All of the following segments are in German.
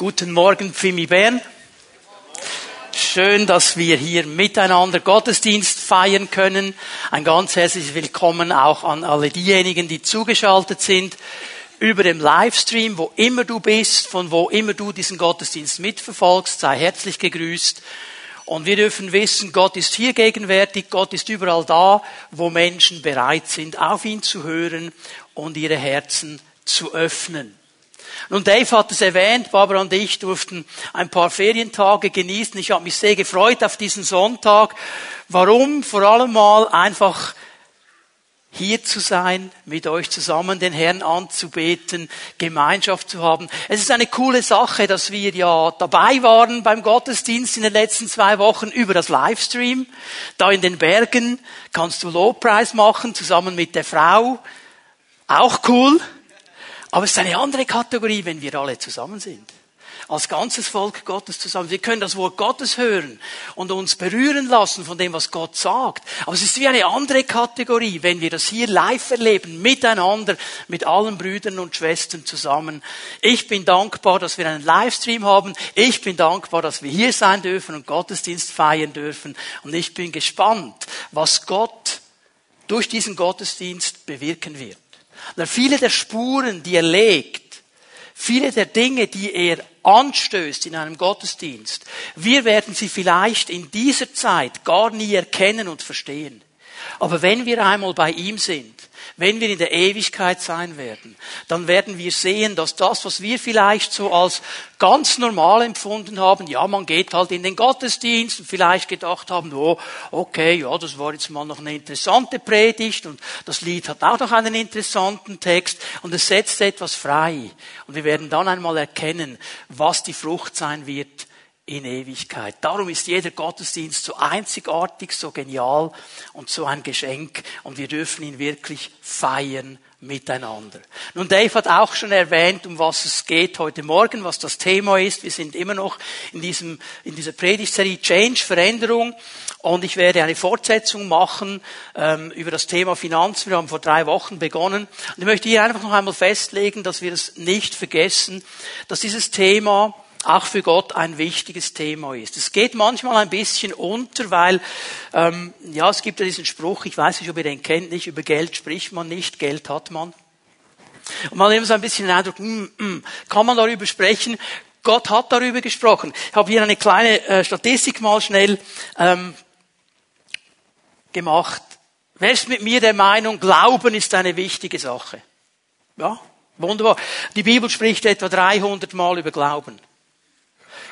Guten Morgen, Pfimi Bern. Schön, dass wir hier miteinander Gottesdienst feiern können. Ein ganz herzliches Willkommen auch an alle diejenigen, die zugeschaltet sind über dem Livestream, wo immer du bist, von wo immer du diesen Gottesdienst mitverfolgst, sei herzlich gegrüßt. Und wir dürfen wissen, Gott ist hier gegenwärtig, Gott ist überall da, wo Menschen bereit sind, auf ihn zu hören und ihre Herzen zu öffnen. Nun, Dave hat es erwähnt, Barbara und ich durften ein paar Ferientage genießen. Ich habe mich sehr gefreut auf diesen Sonntag. Warum? Vor allem mal einfach hier zu sein, mit euch zusammen den Herrn anzubeten, Gemeinschaft zu haben. Es ist eine coole Sache, dass wir ja dabei waren beim Gottesdienst in den letzten zwei Wochen über das Livestream. Da in den Bergen kannst du Lobpreis machen, zusammen mit der Frau. Auch cool. Aber es ist eine andere Kategorie, wenn wir alle zusammen sind. Als ganzes Volk Gottes zusammen. Wir können das Wort Gottes hören und uns berühren lassen von dem, was Gott sagt. Aber es ist wie eine andere Kategorie, wenn wir das hier live erleben, miteinander, mit allen Brüdern und Schwestern zusammen. Ich bin dankbar, dass wir einen Livestream haben. Ich bin dankbar, dass wir hier sein dürfen und Gottesdienst feiern dürfen. Und ich bin gespannt, was Gott durch diesen Gottesdienst bewirken wird. Und viele der Spuren, die er legt, viele der Dinge, die er anstößt in einem Gottesdienst, wir werden sie vielleicht in dieser Zeit gar nie erkennen und verstehen. Aber wenn wir einmal bei ihm sind, wenn wir in der Ewigkeit sein werden, dann werden wir sehen, dass das, was wir vielleicht so als ganz normal empfunden haben, ja, man geht halt in den Gottesdienst und vielleicht gedacht haben, oh, okay, ja, das war jetzt mal noch eine interessante Predigt und das Lied hat auch noch einen interessanten Text und es setzt etwas frei. Und wir werden dann einmal erkennen, was die Frucht sein wird in Ewigkeit. Darum ist jeder Gottesdienst so einzigartig, so genial und so ein Geschenk und wir dürfen ihn wirklich feiern miteinander. Nun, Dave hat auch schon erwähnt, um was es geht heute Morgen, was das Thema ist. Wir sind immer noch in diesem, in dieser Predigtserie Change, Veränderung. Und ich werde eine Fortsetzung machen ähm, über das Thema Finanzen. Wir haben vor drei Wochen begonnen. Und ich möchte hier einfach noch einmal festlegen, dass wir es nicht vergessen, dass dieses Thema auch für Gott ein wichtiges Thema ist. Es geht manchmal ein bisschen unter, weil ähm, ja, es gibt ja diesen Spruch, ich weiß nicht, ob ihr den kennt, nicht über Geld spricht man nicht, Geld hat man. Und man hat immer so ein bisschen den Eindruck, mm, mm, kann man darüber sprechen? Gott hat darüber gesprochen. Ich habe hier eine kleine äh, Statistik mal schnell ähm, gemacht. Wer ist mit mir der Meinung, Glauben ist eine wichtige Sache? Ja, wunderbar. Die Bibel spricht etwa 300 Mal über Glauben.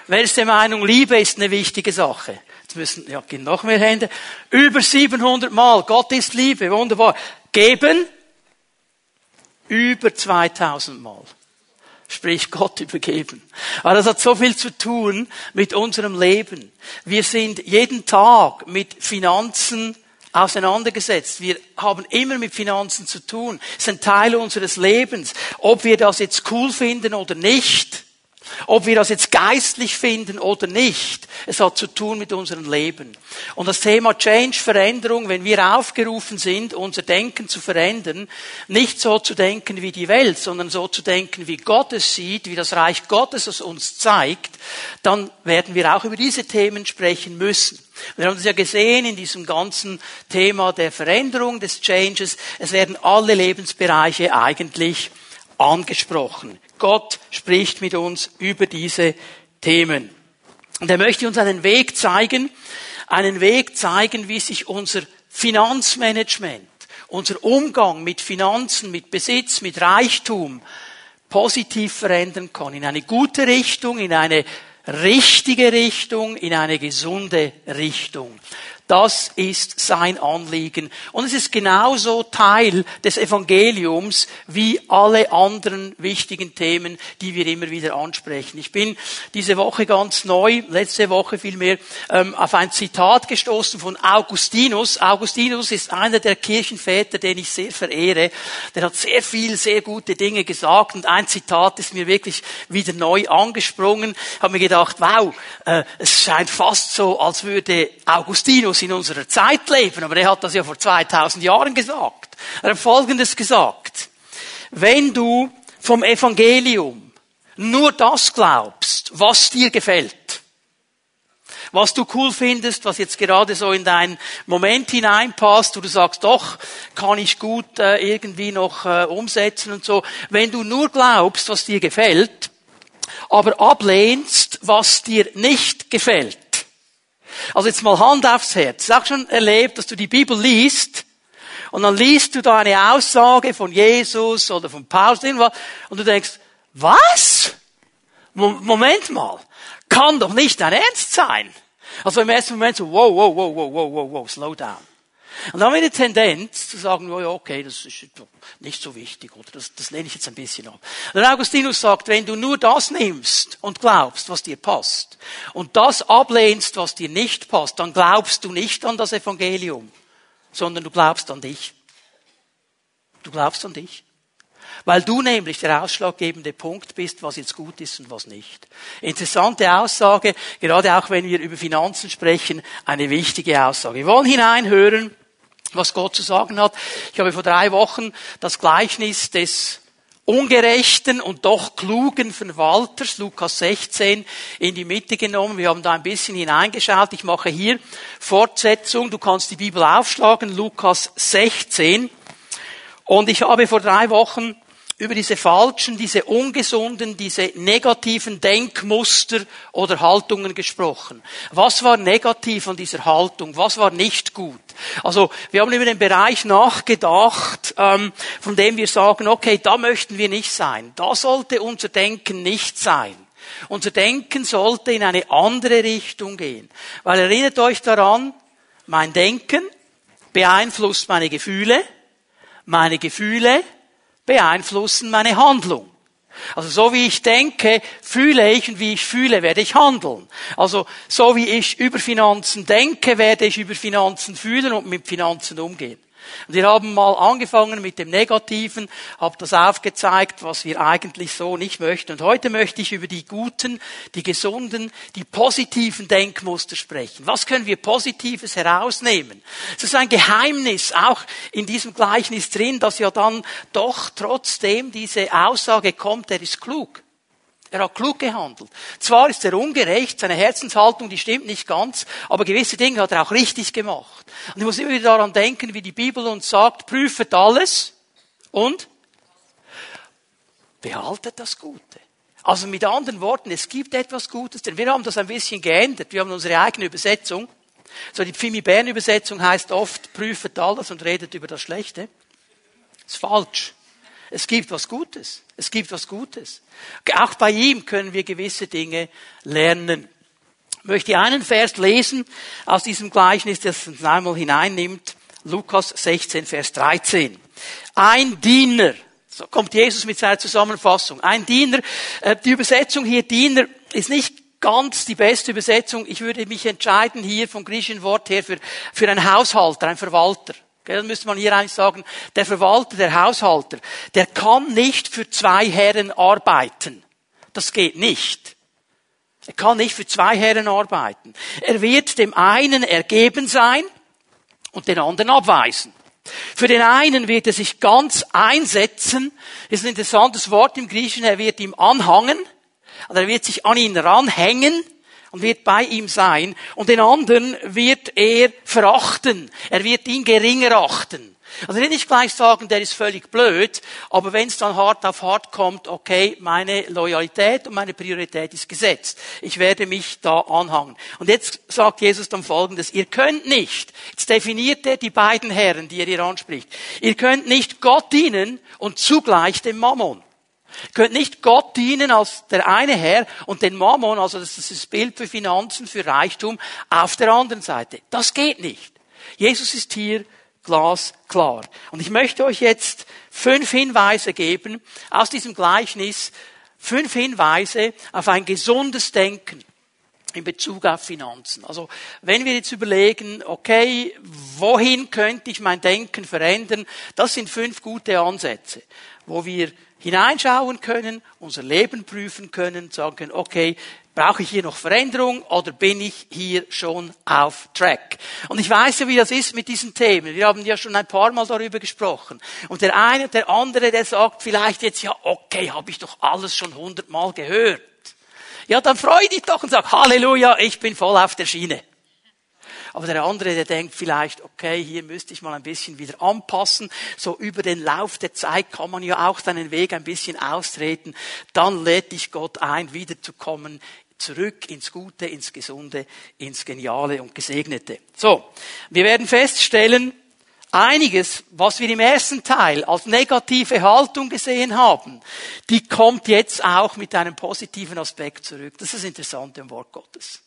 Wer ist der Meinung, Liebe ist eine wichtige Sache? Jetzt müssen, ja, gehen noch mehr Hände. Über 700 Mal. Gott ist Liebe. Wunderbar. Geben? Über 2000 Mal. Sprich Gott übergeben. Aber das hat so viel zu tun mit unserem Leben. Wir sind jeden Tag mit Finanzen auseinandergesetzt. Wir haben immer mit Finanzen zu tun. Es sind Teile unseres Lebens. Ob wir das jetzt cool finden oder nicht, ob wir das jetzt geistlich finden oder nicht, es hat zu tun mit unserem Leben. Und das Thema Change, Veränderung, wenn wir aufgerufen sind, unser Denken zu verändern, nicht so zu denken wie die Welt, sondern so zu denken, wie Gott es sieht, wie das Reich Gottes es uns zeigt, dann werden wir auch über diese Themen sprechen müssen. Wir haben es ja gesehen in diesem ganzen Thema der Veränderung, des Changes. Es werden alle Lebensbereiche eigentlich angesprochen. Gott spricht mit uns über diese Themen. Und er möchte uns einen Weg zeigen, einen Weg zeigen, wie sich unser Finanzmanagement, unser Umgang mit Finanzen, mit Besitz, mit Reichtum positiv verändern kann. In eine gute Richtung, in eine richtige Richtung, in eine gesunde Richtung. Das ist sein Anliegen. Und es ist genauso Teil des Evangeliums wie alle anderen wichtigen Themen, die wir immer wieder ansprechen. Ich bin diese Woche ganz neu, letzte Woche vielmehr, ähm, auf ein Zitat gestoßen von Augustinus. Augustinus ist einer der Kirchenväter, den ich sehr verehre. Der hat sehr viel, sehr gute Dinge gesagt und ein Zitat ist mir wirklich wieder neu angesprungen. Ich habe mir gedacht, wow, äh, es scheint fast so, als würde Augustinus muss in unserer Zeit leben, aber er hat das ja vor 2000 Jahren gesagt. Er hat Folgendes gesagt. Wenn du vom Evangelium nur das glaubst, was dir gefällt, was du cool findest, was jetzt gerade so in deinen Moment hineinpasst, wo du sagst, doch, kann ich gut äh, irgendwie noch äh, umsetzen und so. Wenn du nur glaubst, was dir gefällt, aber ablehnst, was dir nicht gefällt. Also jetzt mal Hand aufs Herz. Ich habe schon erlebt, dass du die Bibel liest und dann liest du da eine Aussage von Jesus oder von Paulus und du denkst, was? Moment mal. Kann doch nicht dein Ernst sein. Also im ersten Moment so, wow, wow, wow, wow, wow, wow, slow down. Und dann haben wir eine Tendenz zu sagen, oh ja, okay, das ist nicht so wichtig, oder das, das lehne ich jetzt ein bisschen ab. Und Augustinus sagt, wenn du nur das nimmst und glaubst, was dir passt, und das ablehnst, was dir nicht passt, dann glaubst du nicht an das Evangelium, sondern du glaubst an dich. Du glaubst an dich. Weil du nämlich der ausschlaggebende Punkt bist, was jetzt gut ist und was nicht. Interessante Aussage, gerade auch wenn wir über Finanzen sprechen, eine wichtige Aussage. Wir wollen hineinhören, was Gott zu sagen hat. Ich habe vor drei Wochen das Gleichnis des ungerechten und doch klugen Verwalters, Lukas 16, in die Mitte genommen. Wir haben da ein bisschen hineingeschaut. Ich mache hier Fortsetzung. Du kannst die Bibel aufschlagen, Lukas 16. Und ich habe vor drei Wochen über diese falschen, diese ungesunden, diese negativen Denkmuster oder Haltungen gesprochen. Was war negativ an dieser Haltung? Was war nicht gut? Also wir haben über den Bereich nachgedacht, ähm, von dem wir sagen, okay, da möchten wir nicht sein. Da sollte unser Denken nicht sein. Unser Denken sollte in eine andere Richtung gehen. Weil erinnert euch daran, mein Denken beeinflusst meine Gefühle, meine Gefühle beeinflussen meine Handlung. Also so wie ich denke, fühle ich und wie ich fühle, werde ich handeln. Also so wie ich über Finanzen denke, werde ich über Finanzen fühlen und mit Finanzen umgehen. Wir haben mal angefangen mit dem Negativen, habe das aufgezeigt, was wir eigentlich so nicht möchten. Und heute möchte ich über die guten, die gesunden, die positiven Denkmuster sprechen. Was können wir Positives herausnehmen? Es ist ein Geheimnis auch in diesem Gleichnis drin, dass ja dann doch trotzdem diese Aussage kommt, er ist klug. Er hat klug gehandelt. Zwar ist er ungerecht, seine Herzenshaltung, die stimmt nicht ganz, aber gewisse Dinge hat er auch richtig gemacht. Und ich muss immer wieder daran denken, wie die Bibel uns sagt, prüfet alles und behaltet das Gute. Also mit anderen Worten, es gibt etwas Gutes, denn wir haben das ein bisschen geändert. Wir haben unsere eigene Übersetzung. So die Pfimi Bern Übersetzung heißt oft, prüfet alles und redet über das Schlechte. Das ist falsch. Es gibt was Gutes. Es gibt was Gutes. Auch bei ihm können wir gewisse Dinge lernen. Ich möchte einen Vers lesen aus diesem Gleichnis, das uns einmal hineinnimmt. Lukas 16, Vers 13. Ein Diener, so kommt Jesus mit seiner Zusammenfassung. Ein Diener, äh, die Übersetzung hier Diener ist nicht ganz die beste Übersetzung. Ich würde mich entscheiden hier vom griechischen Wort her für, für einen Haushalter, einen Verwalter. Dann müsste man hier eigentlich sagen, der Verwalter, der Haushalter, der kann nicht für zwei Herren arbeiten. Das geht nicht. Er kann nicht für zwei Herren arbeiten. Er wird dem einen ergeben sein und den anderen abweisen. Für den einen wird er sich ganz einsetzen. Das ist ein interessantes Wort im Griechischen. Er wird ihm anhangen. Also er wird sich an ihn ranhängen und wird bei ihm sein und den anderen wird er verachten. Er wird ihn geringer achten. Also nicht gleich sagen, der ist völlig blöd, aber wenn es dann hart auf hart kommt, okay, meine Loyalität und meine Priorität ist gesetzt. Ich werde mich da anhangen. Und jetzt sagt Jesus dann folgendes, ihr könnt nicht, jetzt definiert er die beiden Herren, die er hier anspricht, ihr könnt nicht Gott dienen und zugleich dem Mammon. Ihr könnt nicht Gott dienen als der eine Herr und den Mammon, also das ist das Bild für Finanzen, für Reichtum, auf der anderen Seite. Das geht nicht. Jesus ist hier glasklar. Und ich möchte euch jetzt fünf Hinweise geben aus diesem Gleichnis, fünf Hinweise auf ein gesundes Denken in Bezug auf Finanzen. Also wenn wir jetzt überlegen, okay, wohin könnte ich mein Denken verändern, das sind fünf gute Ansätze, wo wir hineinschauen können, unser Leben prüfen können, sagen können, okay, brauche ich hier noch Veränderung oder bin ich hier schon auf Track? Und ich weiß ja, wie das ist mit diesen Themen. Wir haben ja schon ein paar Mal darüber gesprochen. Und der eine und der andere, der sagt vielleicht jetzt, ja, okay, habe ich doch alles schon hundertmal gehört. Ja, dann freu dich doch und sag, Halleluja, ich bin voll auf der Schiene. Aber der andere, der denkt vielleicht, okay, hier müsste ich mal ein bisschen wieder anpassen. So über den Lauf der Zeit kann man ja auch seinen Weg ein bisschen austreten. Dann lädt dich Gott ein, wiederzukommen zurück ins Gute, ins Gesunde, ins Geniale und Gesegnete. So, wir werden feststellen, einiges, was wir im ersten Teil als negative Haltung gesehen haben, die kommt jetzt auch mit einem positiven Aspekt zurück. Das ist das Interessante im Wort Gottes.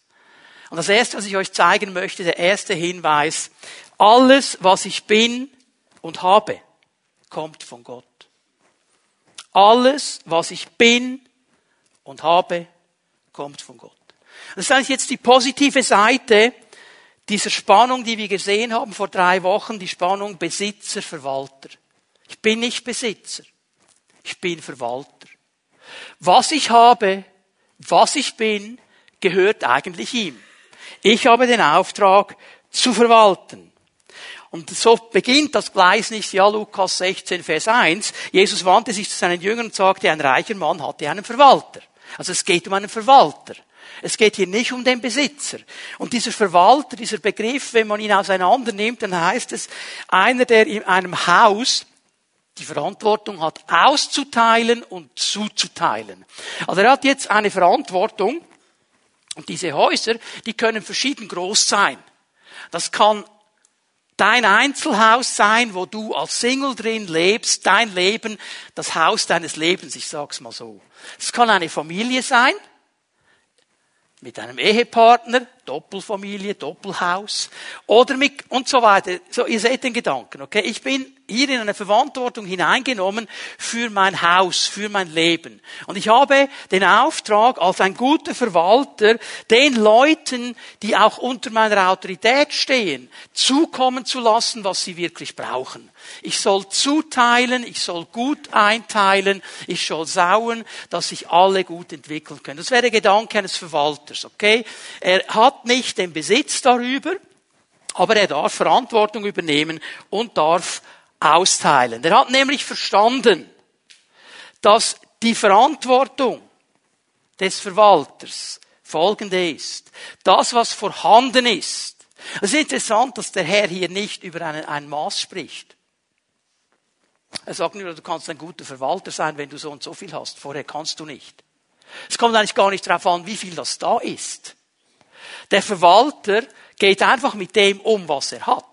Und das erste, was ich euch zeigen möchte, der erste Hinweis, alles, was ich bin und habe, kommt von Gott. Alles, was ich bin und habe, kommt von Gott. Das ist eigentlich jetzt die positive Seite dieser Spannung, die wir gesehen haben vor drei Wochen, die Spannung Besitzer, Verwalter. Ich bin nicht Besitzer, ich bin Verwalter. Was ich habe, was ich bin, gehört eigentlich ihm. Ich habe den Auftrag zu verwalten. Und so beginnt das Gleichnis, ja, Lukas 16, Vers 1. Jesus wandte sich zu seinen Jüngern und sagte, ein reicher Mann hatte einen Verwalter. Also es geht um einen Verwalter. Es geht hier nicht um den Besitzer. Und dieser Verwalter, dieser Begriff, wenn man ihn auseinander nimmt, dann heißt es, einer, der in einem Haus die Verantwortung hat, auszuteilen und zuzuteilen. Also er hat jetzt eine Verantwortung, und diese Häuser, die können verschieden groß sein. Das kann dein Einzelhaus sein, wo du als Single drin lebst, dein Leben, das Haus deines Lebens, ich sag's mal so. Es kann eine Familie sein, mit einem Ehepartner, Doppelfamilie, Doppelhaus, oder mit, und so weiter. So, ihr seht den Gedanken, okay? Ich bin hier in eine Verantwortung hineingenommen für mein Haus, für mein Leben. Und ich habe den Auftrag, als ein guter Verwalter, den Leuten, die auch unter meiner Autorität stehen, zukommen zu lassen, was sie wirklich brauchen. Ich soll zuteilen, ich soll gut einteilen, ich soll sauen, dass sich alle gut entwickeln können. Das wäre der Gedanke eines Verwalters, okay? Er hat nicht den Besitz darüber, aber er darf Verantwortung übernehmen und darf austeilen. Er hat nämlich verstanden, dass die Verantwortung des Verwalters folgende ist. Das, was vorhanden ist. Es ist interessant, dass der Herr hier nicht über einen, ein Maß spricht. Er sagt nur, du kannst ein guter Verwalter sein, wenn du so und so viel hast. Vorher kannst du nicht. Es kommt eigentlich gar nicht darauf an, wie viel das da ist. Der Verwalter geht einfach mit dem um, was er hat.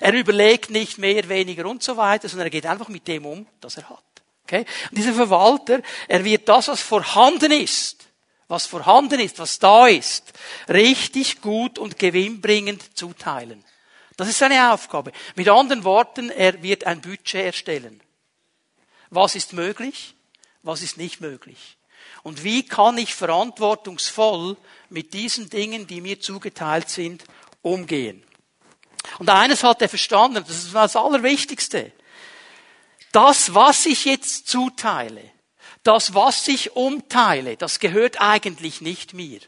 Er überlegt nicht mehr, weniger und so weiter, sondern er geht einfach mit dem um, das er hat. Okay? Und dieser Verwalter, er wird das, was vorhanden ist, was vorhanden ist, was da ist, richtig gut und gewinnbringend zuteilen. Das ist seine Aufgabe. Mit anderen Worten, er wird ein Budget erstellen. Was ist möglich? Was ist nicht möglich? Und wie kann ich verantwortungsvoll mit diesen Dingen, die mir zugeteilt sind, umgehen? Und eines hat er verstanden, das ist das Allerwichtigste. Das, was ich jetzt zuteile, das, was ich umteile, das gehört eigentlich nicht mir.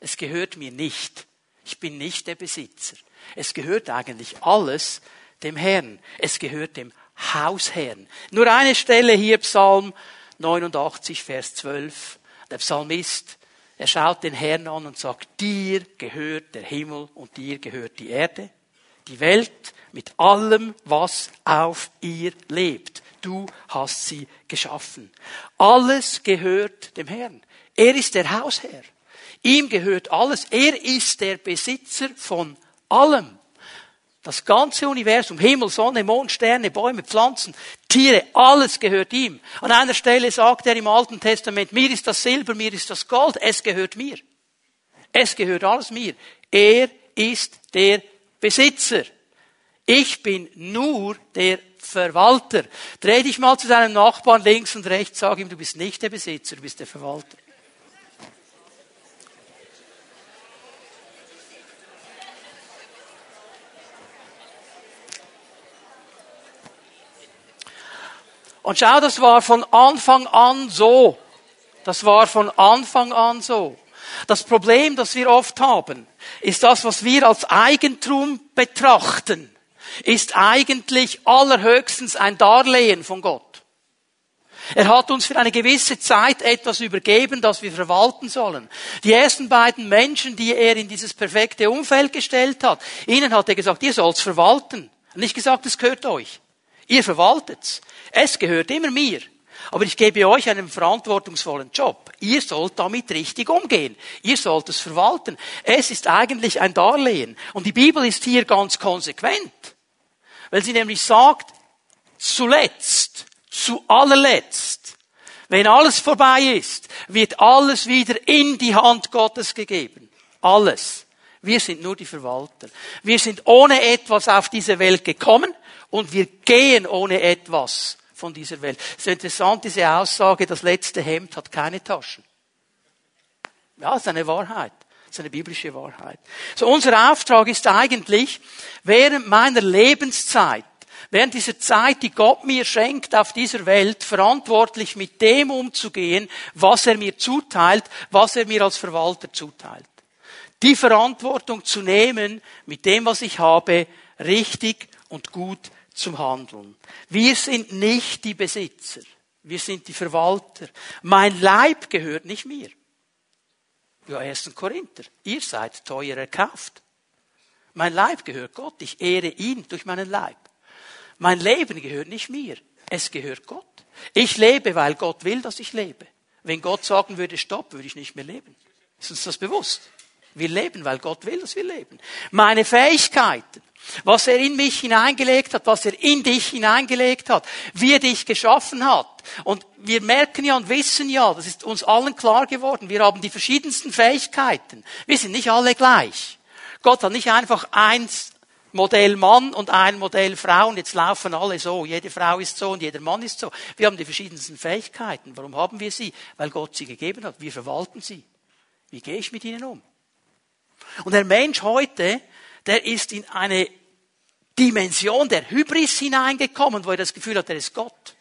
Es gehört mir nicht. Ich bin nicht der Besitzer. Es gehört eigentlich alles dem Herrn. Es gehört dem Hausherrn. Nur eine Stelle hier, Psalm 89, Vers 12. Der Psalmist, er schaut den Herrn an und sagt, dir gehört der Himmel und dir gehört die Erde, die Welt mit allem, was auf ihr lebt. Du hast sie geschaffen. Alles gehört dem Herrn. Er ist der Hausherr. Ihm gehört alles. Er ist der Besitzer von allem. Das ganze Universum, Himmel, Sonne, Mond, Sterne, Bäume, Pflanzen, Tiere, alles gehört ihm. An einer Stelle sagt er im Alten Testament, mir ist das Silber, mir ist das Gold, es gehört mir. Es gehört alles mir. Er ist der Besitzer. Ich bin nur der Verwalter. Dreh dich mal zu deinem Nachbarn links und rechts, sag ihm, du bist nicht der Besitzer, du bist der Verwalter. Und schau, das war von Anfang an so. Das war von Anfang an so. Das Problem, das wir oft haben, ist das, was wir als Eigentum betrachten, ist eigentlich allerhöchstens ein Darlehen von Gott. Er hat uns für eine gewisse Zeit etwas übergeben, das wir verwalten sollen. Die ersten beiden Menschen, die er in dieses perfekte Umfeld gestellt hat, ihnen hat er gesagt, ihr sollt's verwalten. Nicht gesagt, es gehört euch. Ihr verwaltet's. Es gehört immer mir. Aber ich gebe euch einen verantwortungsvollen Job. Ihr sollt damit richtig umgehen. Ihr sollt es verwalten. Es ist eigentlich ein Darlehen. Und die Bibel ist hier ganz konsequent. Weil sie nämlich sagt, zuletzt, zu allerletzt, wenn alles vorbei ist, wird alles wieder in die Hand Gottes gegeben. Alles. Wir sind nur die Verwalter. Wir sind ohne etwas auf diese Welt gekommen und wir gehen ohne etwas von dieser Welt. Es ist interessant, diese Aussage, das letzte Hemd hat keine Taschen. Ja, das ist eine Wahrheit. Das ist eine biblische Wahrheit. So, unser Auftrag ist eigentlich, während meiner Lebenszeit, während dieser Zeit, die Gott mir schenkt auf dieser Welt, verantwortlich mit dem umzugehen, was er mir zuteilt, was er mir als Verwalter zuteilt. Die Verantwortung zu nehmen, mit dem, was ich habe, richtig und gut zum Handeln. Wir sind nicht die Besitzer. Wir sind die Verwalter. Mein Leib gehört nicht mir. Ja, 1. Korinther. Ihr seid teuer erkauft. Mein Leib gehört Gott. Ich ehre ihn durch meinen Leib. Mein Leben gehört nicht mir. Es gehört Gott. Ich lebe, weil Gott will, dass ich lebe. Wenn Gott sagen würde, stopp, würde ich nicht mehr leben. Ist uns das bewusst? Wir leben, weil Gott will, dass wir leben. Meine Fähigkeiten, was er in mich hineingelegt hat, was er in dich hineingelegt hat, wie er dich geschaffen hat. Und wir merken ja und wissen ja, das ist uns allen klar geworden, wir haben die verschiedensten Fähigkeiten. Wir sind nicht alle gleich. Gott hat nicht einfach eins Modell Mann und ein Modell Frau und jetzt laufen alle so. Jede Frau ist so und jeder Mann ist so. Wir haben die verschiedensten Fähigkeiten. Warum haben wir sie? Weil Gott sie gegeben hat. Wir verwalten sie. Wie gehe ich mit ihnen um? Und der Mensch heute der ist in eine Dimension der Hybris hineingekommen, wo er das Gefühl hat, er ist Gott.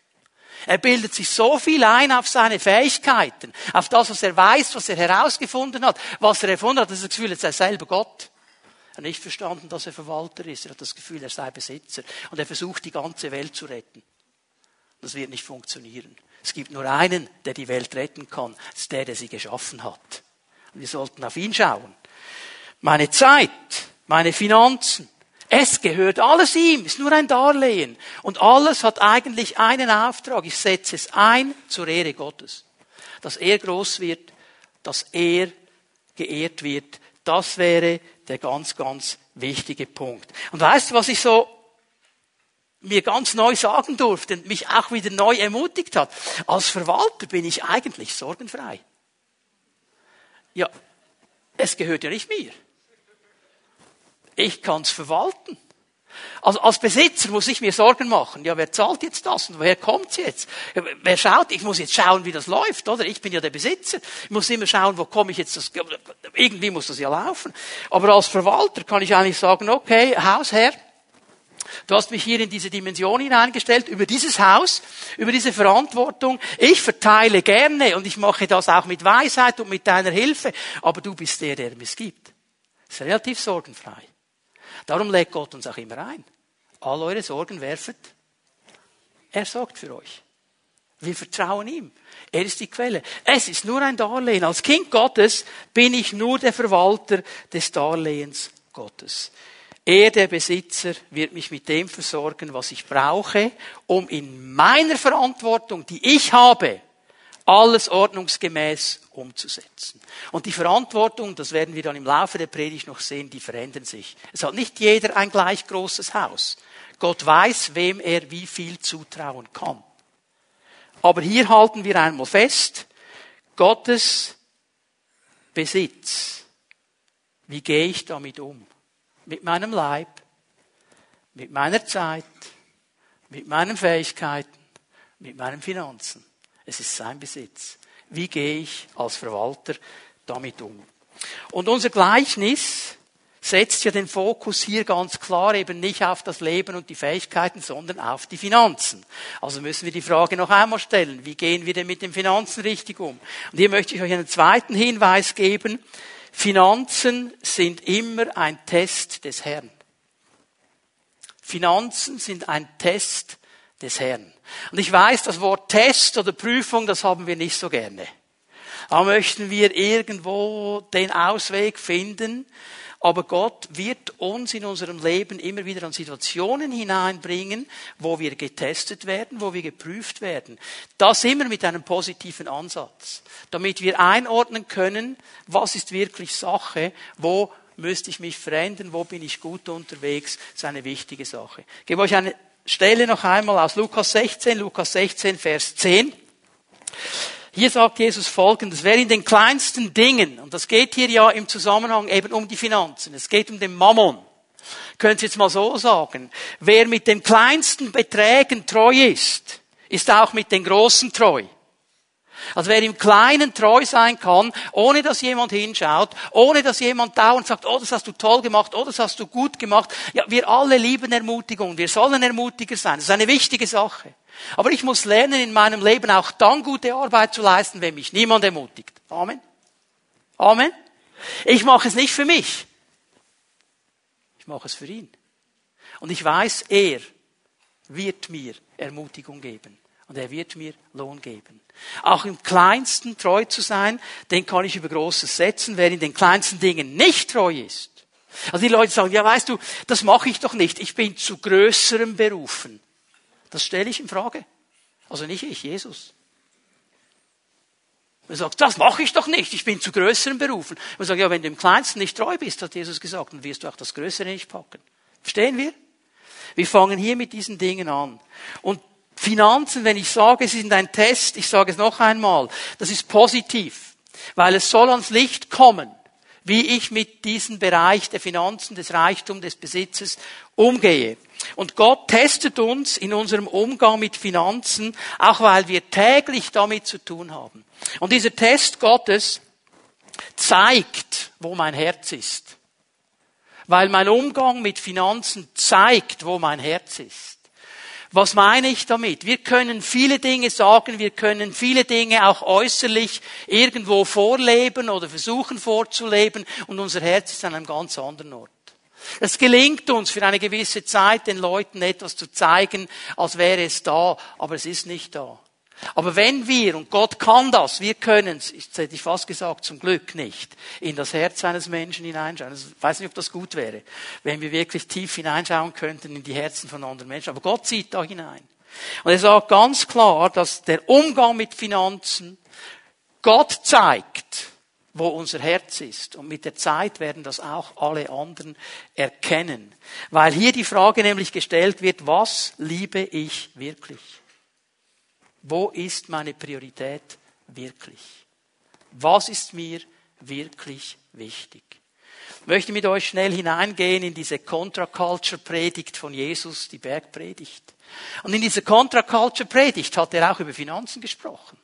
Er bildet sich so viel ein auf seine Fähigkeiten, auf das, was er weiß, was er herausgefunden hat, was er erfunden hat, dass er das Gefühl er sei selber Gott. Er hat nicht verstanden, dass er Verwalter ist. Er hat das Gefühl, er sei Besitzer. Und er versucht, die ganze Welt zu retten. Das wird nicht funktionieren. Es gibt nur einen, der die Welt retten kann. Das ist der, der sie geschaffen hat. Und wir sollten auf ihn schauen. Meine Zeit, meine Finanzen. Es gehört alles ihm, ist nur ein Darlehen. Und alles hat eigentlich einen Auftrag. Ich setze es ein zur Ehre Gottes. Dass er groß wird, dass er geehrt wird. Das wäre der ganz, ganz wichtige Punkt. Und weißt du, was ich so mir ganz neu sagen durfte und mich auch wieder neu ermutigt hat? Als Verwalter bin ich eigentlich sorgenfrei. Ja, es gehört ja nicht mir. Ich kann es verwalten. Also als Besitzer muss ich mir Sorgen machen. Ja, wer zahlt jetzt das und woher kommt's jetzt? Wer schaut? Ich muss jetzt schauen, wie das läuft, oder? Ich bin ja der Besitzer. Ich muss immer schauen, wo komme ich jetzt das, irgendwie muss das ja laufen. Aber als Verwalter kann ich eigentlich sagen, okay, Hausherr, Du hast mich hier in diese Dimension hineingestellt, über dieses Haus, über diese Verantwortung. Ich verteile gerne und ich mache das auch mit Weisheit und mit deiner Hilfe. Aber du bist der, der es gibt. Das ist relativ sorgenfrei. Darum legt Gott uns auch immer ein. All eure Sorgen werfet. Er sorgt für euch. Wir vertrauen ihm. Er ist die Quelle. Es ist nur ein Darlehen. Als Kind Gottes bin ich nur der Verwalter des Darlehens Gottes. Er, der Besitzer, wird mich mit dem versorgen, was ich brauche, um in meiner Verantwortung, die ich habe, alles ordnungsgemäß umzusetzen. Und die Verantwortung, das werden wir dann im Laufe der Predigt noch sehen, die verändern sich. Es hat nicht jeder ein gleich großes Haus. Gott weiß, wem er wie viel zutrauen kann. Aber hier halten wir einmal fest, Gottes Besitz. Wie gehe ich damit um? Mit meinem Leib, mit meiner Zeit, mit meinen Fähigkeiten, mit meinen Finanzen. Es ist sein Besitz. Wie gehe ich als Verwalter damit um? Und unser Gleichnis setzt ja den Fokus hier ganz klar eben nicht auf das Leben und die Fähigkeiten, sondern auf die Finanzen. Also müssen wir die Frage noch einmal stellen, wie gehen wir denn mit den Finanzen richtig um? Und hier möchte ich euch einen zweiten Hinweis geben. Finanzen sind immer ein Test des Herrn. Finanzen sind ein Test des Herrn. Und ich weiß, das Wort Test oder Prüfung, das haben wir nicht so gerne. Da möchten wir irgendwo den Ausweg finden. Aber Gott wird uns in unserem Leben immer wieder an Situationen hineinbringen, wo wir getestet werden, wo wir geprüft werden. Das immer mit einem positiven Ansatz, damit wir einordnen können, was ist wirklich Sache, wo müsste ich mich verändern, wo bin ich gut unterwegs, das ist eine wichtige Sache. Ich gebe euch eine Stelle noch einmal aus Lukas 16, Lukas 16, Vers 10. Hier sagt Jesus Folgendes, wer in den kleinsten Dingen, und das geht hier ja im Zusammenhang eben um die Finanzen, es geht um den Mammon, könnt ihr jetzt mal so sagen, wer mit den kleinsten Beträgen treu ist, ist auch mit den großen treu. Also wer im Kleinen treu sein kann, ohne dass jemand hinschaut, ohne dass jemand dauernd sagt, oh, das hast du toll gemacht, oh, das hast du gut gemacht. Ja, wir alle lieben Ermutigung, wir sollen Ermutiger sein. Das ist eine wichtige Sache. Aber ich muss lernen, in meinem Leben auch dann gute Arbeit zu leisten, wenn mich niemand ermutigt. Amen. Amen. Ich mache es nicht für mich. Ich mache es für ihn. Und ich weiß, er wird mir Ermutigung geben. Und er wird mir Lohn geben. Auch im Kleinsten treu zu sein, den kann ich über Großes setzen. Wer in den kleinsten Dingen nicht treu ist. Also die Leute sagen, ja weißt du, das mache ich doch nicht. Ich bin zu Größerem berufen. Das stelle ich in Frage. Also nicht ich, Jesus. Man sagt, das mache ich doch nicht, ich bin zu größeren berufen. Man sagt, ja, wenn du im Kleinsten nicht treu bist, hat Jesus gesagt, dann wirst du auch das Größere nicht packen. Verstehen wir? Wir fangen hier mit diesen Dingen an. Und Finanzen, wenn ich sage, sie sind ein Test, ich sage es noch einmal, das ist positiv, weil es soll ans Licht kommen, wie ich mit diesem Bereich der Finanzen, des Reichtums, des Besitzes umgehe. Und Gott testet uns in unserem Umgang mit Finanzen, auch weil wir täglich damit zu tun haben. Und dieser Test Gottes zeigt, wo mein Herz ist. Weil mein Umgang mit Finanzen zeigt, wo mein Herz ist. Was meine ich damit? Wir können viele Dinge sagen, wir können viele Dinge auch äußerlich irgendwo vorleben oder versuchen vorzuleben und unser Herz ist an einem ganz anderen Ort. Es gelingt uns für eine gewisse Zeit, den Leuten etwas zu zeigen, als wäre es da, aber es ist nicht da. Aber wenn wir, und Gott kann das, wir können es, jetzt hätte ich fast gesagt, zum Glück nicht, in das Herz eines Menschen hineinschauen. Ich weiß nicht, ob das gut wäre, wenn wir wirklich tief hineinschauen könnten in die Herzen von anderen Menschen. Aber Gott sieht da hinein. Und er sagt ganz klar, dass der Umgang mit Finanzen Gott zeigt, wo unser Herz ist. Und mit der Zeit werden das auch alle anderen erkennen. Weil hier die Frage nämlich gestellt wird, was liebe ich wirklich? Wo ist meine Priorität wirklich? Was ist mir wirklich wichtig? Ich möchte mit euch schnell hineingehen in diese Contra-Culture-Predigt von Jesus, die Bergpredigt. Und in dieser Contra-Culture-Predigt hat er auch über Finanzen gesprochen.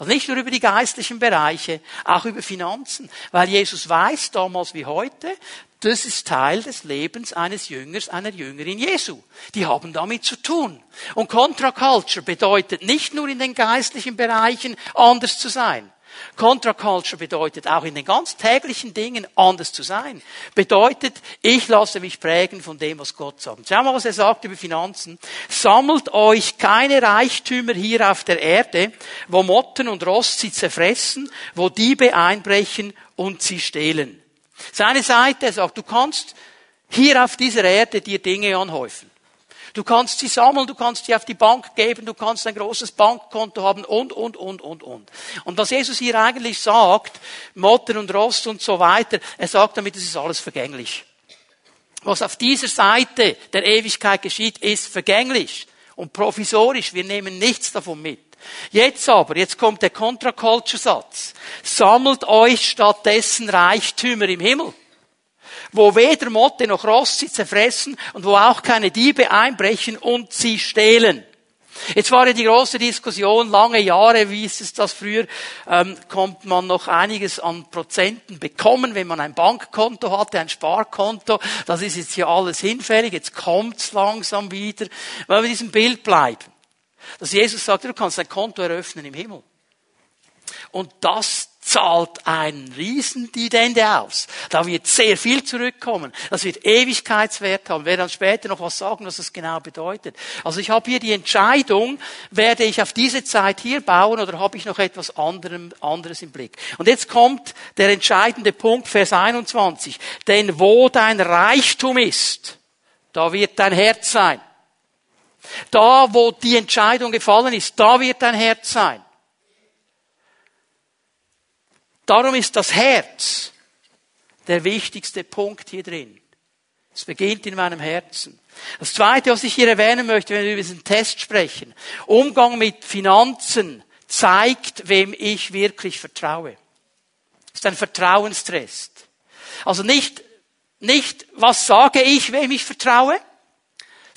Also nicht nur über die geistlichen Bereiche, auch über Finanzen. Weil Jesus weiß damals wie heute, das ist Teil des Lebens eines Jüngers, einer Jüngerin Jesu. Die haben damit zu tun. Und Contra Culture bedeutet nicht nur in den geistlichen Bereichen anders zu sein. Contra Culture bedeutet auch in den ganz täglichen Dingen anders zu sein. Bedeutet, ich lasse mich prägen von dem, was Gott sagt. Schau mal, was er sagt über Finanzen. Sammelt euch keine Reichtümer hier auf der Erde, wo Motten und Rost sie zerfressen, wo Diebe einbrechen und sie stehlen. Seine Seite, sagt, du kannst hier auf dieser Erde dir Dinge anhäufen. Du kannst sie sammeln, du kannst sie auf die Bank geben, du kannst ein großes Bankkonto haben und, und, und, und, und. Und was Jesus hier eigentlich sagt, Motten und Rost und so weiter, er sagt damit, es ist alles vergänglich. Was auf dieser Seite der Ewigkeit geschieht, ist vergänglich und provisorisch. Wir nehmen nichts davon mit. Jetzt aber, jetzt kommt der Contra-Culture-Satz. Sammelt euch stattdessen Reichtümer im Himmel, wo weder Motte noch Rost sie zerfressen und wo auch keine Diebe einbrechen und sie stehlen. Jetzt war ja die große Diskussion, lange Jahre, wie ist es das früher, ähm, kommt man noch einiges an Prozenten bekommen, wenn man ein Bankkonto hatte, ein Sparkonto. Das ist jetzt hier alles hinfällig, jetzt kommt's langsam wieder. Weil wir diesem Bild bleiben. Dass Jesus sagt, du kannst ein Konto eröffnen im Himmel. Und das zahlt einen Riesendividende aus. Da wird sehr viel zurückkommen. Das wird Ewigkeitswert haben. Werden dann später noch was sagen, was das genau bedeutet. Also ich habe hier die Entscheidung, werde ich auf diese Zeit hier bauen oder habe ich noch etwas anderes im Blick. Und jetzt kommt der entscheidende Punkt, Vers 21. Denn wo dein Reichtum ist, da wird dein Herz sein. Da, wo die Entscheidung gefallen ist, da wird dein Herz sein. Darum ist das Herz der wichtigste Punkt hier drin. Es beginnt in meinem Herzen. Das Zweite, was ich hier erwähnen möchte, wenn wir über diesen Test sprechen, Umgang mit Finanzen zeigt, wem ich wirklich vertraue. Das ist ein Vertrauenstest. Also nicht, nicht, was sage ich, wem ich vertraue,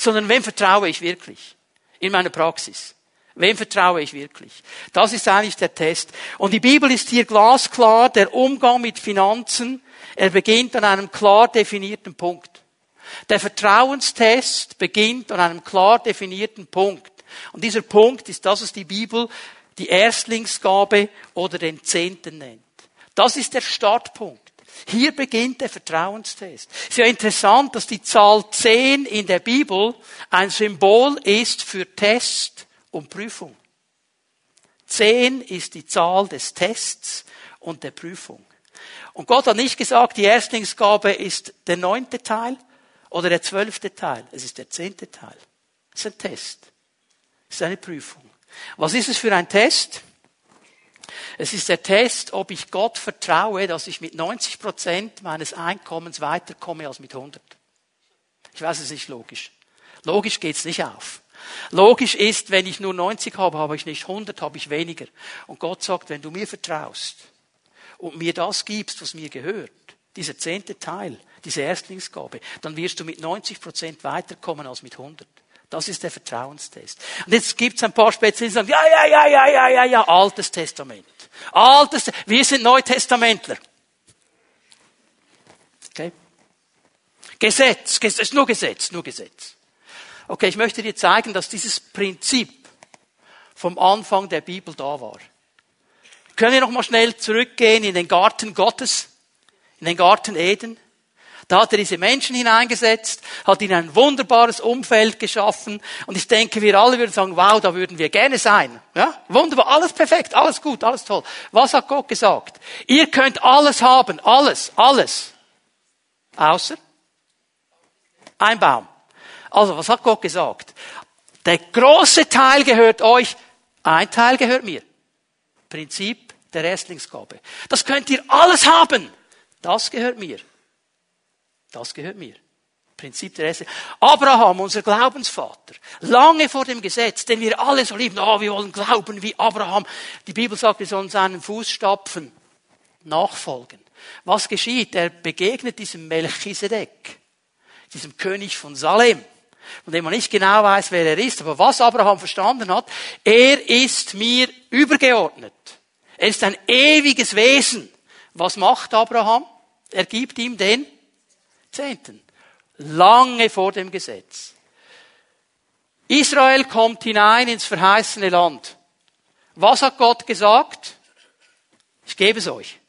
sondern wem vertraue ich wirklich in meiner Praxis. Wem vertraue ich wirklich? Das ist eigentlich der Test. Und die Bibel ist hier glasklar, der Umgang mit Finanzen, er beginnt an einem klar definierten Punkt. Der Vertrauenstest beginnt an einem klar definierten Punkt. Und dieser Punkt ist das, was die Bibel die Erstlingsgabe oder den Zehnten nennt. Das ist der Startpunkt. Hier beginnt der Vertrauenstest. Es ist ja interessant, dass die Zahl 10 in der Bibel ein Symbol ist für Test und Prüfung. Zehn ist die Zahl des Tests und der Prüfung. Und Gott hat nicht gesagt, die Erstlingsgabe ist der neunte Teil oder der zwölfte Teil. Es ist der zehnte Teil. Es ist ein Test. Es ist eine Prüfung. Was ist es für ein Test? Es ist der Test, ob ich Gott vertraue, dass ich mit 90 Prozent meines Einkommens weiterkomme als mit 100. Ich weiß, es ist nicht logisch. Logisch geht's nicht auf. Logisch ist, wenn ich nur 90 habe, habe ich nicht 100, habe ich weniger. Und Gott sagt, wenn du mir vertraust und mir das gibst, was mir gehört, dieser zehnte Teil, diese Erstlingsgabe, dann wirst du mit 90 Prozent weiterkommen als mit 100. Das ist der Vertrauenstest. Und jetzt gibt es ein paar Spezialisten, die sagen, ja, ja, ja, ja, ja, ja, ja, Altes Testament. Altes, wir sind Neutestamentler. Okay? Gesetz, Gesetz, nur Gesetz, nur Gesetz. Okay, ich möchte dir zeigen, dass dieses Prinzip vom Anfang der Bibel da war. Können wir noch mal schnell zurückgehen in den Garten Gottes, in den Garten Eden? Da hat er diese Menschen hineingesetzt, hat ihnen ein wunderbares Umfeld geschaffen und ich denke, wir alle würden sagen, wow, da würden wir gerne sein. Ja? Wunderbar, alles perfekt, alles gut, alles toll. Was hat Gott gesagt? Ihr könnt alles haben, alles, alles. Außer ein Baum. Also, was hat Gott gesagt? Der große Teil gehört euch, ein Teil gehört mir. Prinzip der Erstlingsgabe. Das könnt ihr alles haben. Das gehört mir. Das gehört mir. Prinzip der Erstlingsgabe. Abraham, unser Glaubensvater, lange vor dem Gesetz, den wir alle so lieben, oh, wir wollen glauben wie Abraham. Die Bibel sagt, wir sollen seinen Fußstapfen nachfolgen. Was geschieht? Er begegnet diesem Melchisedek, diesem König von Salem von dem man nicht genau weiß, wer er ist. Aber was Abraham verstanden hat, er ist mir übergeordnet. Er ist ein ewiges Wesen. Was macht Abraham? Er gibt ihm den Zehnten. Lange vor dem Gesetz. Israel kommt hinein ins verheißene Land. Was hat Gott gesagt? Ich gebe es euch.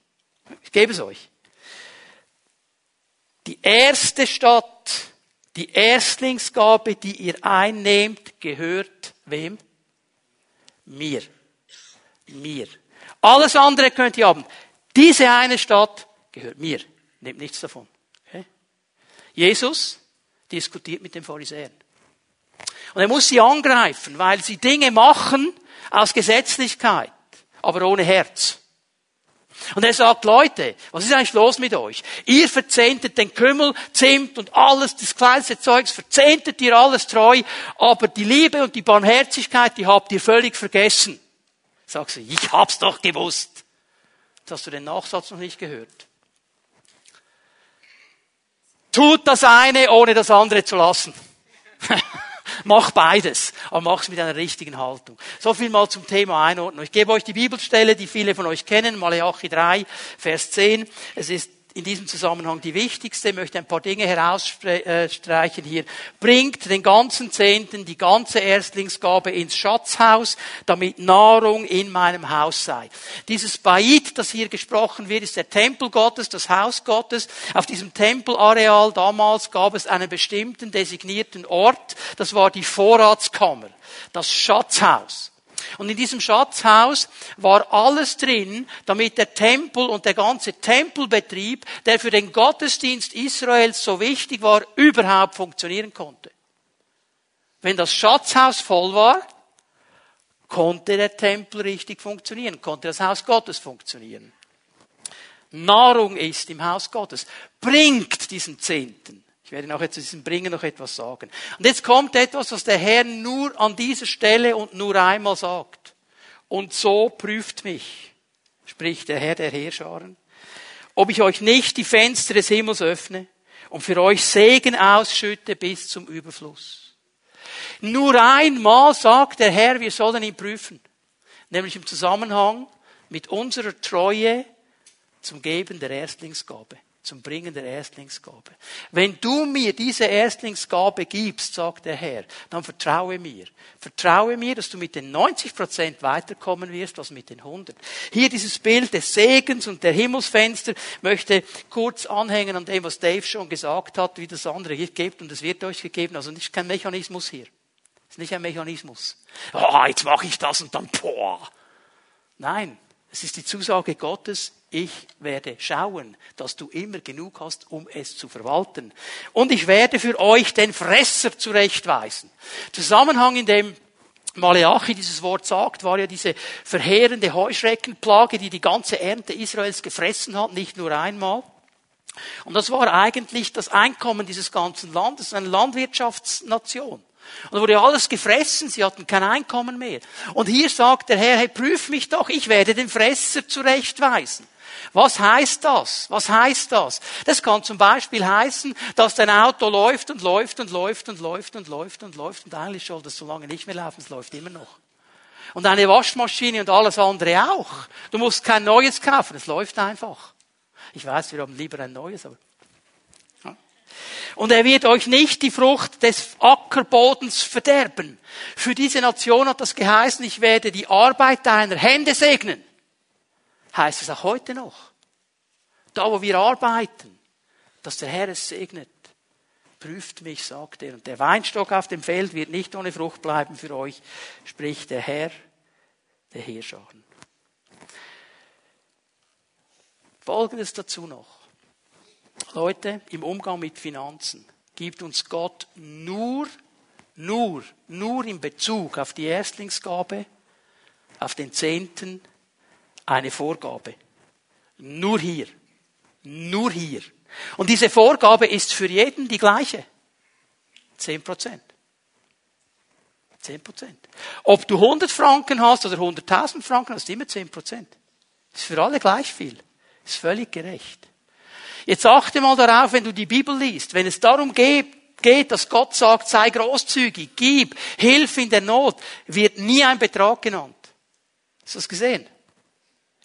Ich gebe es euch. Die erste Stadt die Erstlingsgabe, die ihr einnehmt, gehört wem? Mir. Mir. Alles andere könnt ihr haben. Diese eine Stadt gehört mir. Nehmt nichts davon. Jesus diskutiert mit den Pharisäern. Und er muss sie angreifen, weil sie Dinge machen aus Gesetzlichkeit, aber ohne Herz. Und er sagt, Leute, was ist eigentlich los mit euch? Ihr verzehntet den Kümmel, Zimt und alles, das kleinste Zeugs, verzehntet ihr alles treu, aber die Liebe und die Barmherzigkeit, die habt ihr völlig vergessen. Sagst du, ich hab's doch gewusst. Jetzt hast du den Nachsatz noch nicht gehört. Tut das eine, ohne das andere zu lassen. Mach beides. aber mach es mit einer richtigen Haltung. So viel mal zum Thema Einordnung. Ich gebe euch die Bibelstelle, die viele von euch kennen, Malachi 3, Vers 10. Es ist in diesem Zusammenhang die wichtigste. Ich möchte ein paar Dinge herausstreichen hier. Bringt den ganzen Zehnten, die ganze Erstlingsgabe ins Schatzhaus, damit Nahrung in meinem Haus sei. Dieses Bait, das hier gesprochen wird, ist der Tempel Gottes, das Haus Gottes. Auf diesem Tempelareal damals gab es einen bestimmten designierten Ort. Das war die Vorratskammer, das Schatzhaus. Und in diesem Schatzhaus war alles drin, damit der Tempel und der ganze Tempelbetrieb, der für den Gottesdienst Israels so wichtig war, überhaupt funktionieren konnte. Wenn das Schatzhaus voll war, konnte der Tempel richtig funktionieren, konnte das Haus Gottes funktionieren. Nahrung ist im Haus Gottes. Bringt diesen Zehnten. Ich werde nachher zu diesem Bringen noch etwas sagen. Und jetzt kommt etwas, was der Herr nur an dieser Stelle und nur einmal sagt. Und so prüft mich, spricht der Herr der Heerscharen, ob ich euch nicht die Fenster des Himmels öffne und für euch Segen ausschütte bis zum Überfluss. Nur einmal sagt der Herr, wir sollen ihn prüfen. Nämlich im Zusammenhang mit unserer Treue zum Geben der Erstlingsgabe zum Bringen der Erstlingsgabe. Wenn du mir diese Erstlingsgabe gibst, sagt der Herr, dann vertraue mir. Vertraue mir, dass du mit den 90 Prozent weiterkommen wirst, als mit den 100. Hier dieses Bild des Segens und der Himmelsfenster möchte kurz anhängen an dem, was Dave schon gesagt hat, wie das andere hier gibt und es wird euch gegeben. Also nicht kein Mechanismus hier. Es ist nicht ein Mechanismus. Oh, jetzt mache ich das und dann, boah. Nein, es ist die Zusage Gottes, ich werde schauen, dass du immer genug hast, um es zu verwalten. Und ich werde für euch den Fresser zurechtweisen. Zusammenhang in dem Maleachi dieses Wort sagt, war ja diese verheerende Heuschreckenplage, die die ganze Ernte Israels gefressen hat, nicht nur einmal. Und das war eigentlich das Einkommen dieses ganzen Landes, eine Landwirtschaftsnation. Und da wurde alles gefressen, sie hatten kein Einkommen mehr. Und hier sagt der Herr, hey, prüf mich doch, ich werde den Fresser zurechtweisen. Was heißt das? Was heißt das? Das kann zum Beispiel heißen, dass dein Auto läuft und läuft und läuft und läuft und läuft und läuft und eigentlich soll das so lange nicht mehr laufen, es läuft immer noch. Und eine Waschmaschine und alles andere auch. Du musst kein neues kaufen, es läuft einfach. Ich weiß, wir haben lieber ein neues, aber und er wird euch nicht die Frucht des Ackerbodens verderben. Für diese Nation hat das geheißen, ich werde die Arbeit deiner Hände segnen heißt es auch heute noch. Da, wo wir arbeiten, dass der Herr es segnet. Prüft mich, sagt er. Und der Weinstock auf dem Feld wird nicht ohne Frucht bleiben für euch, spricht der Herr, der Heerscharen. Folgendes dazu noch. Leute, im Umgang mit Finanzen gibt uns Gott nur, nur, nur in Bezug auf die Erstlingsgabe, auf den Zehnten, eine Vorgabe. Nur hier. Nur hier. Und diese Vorgabe ist für jeden die gleiche. Zehn Prozent. Zehn Prozent. Ob du 100 Franken hast oder 100.000 Franken hast, immer zehn Prozent. Ist für alle gleich viel. Ist völlig gerecht. Jetzt achte mal darauf, wenn du die Bibel liest, wenn es darum geht, geht, dass Gott sagt, sei großzügig, gib, hilf in der Not, wird nie ein Betrag genannt. Hast du das gesehen?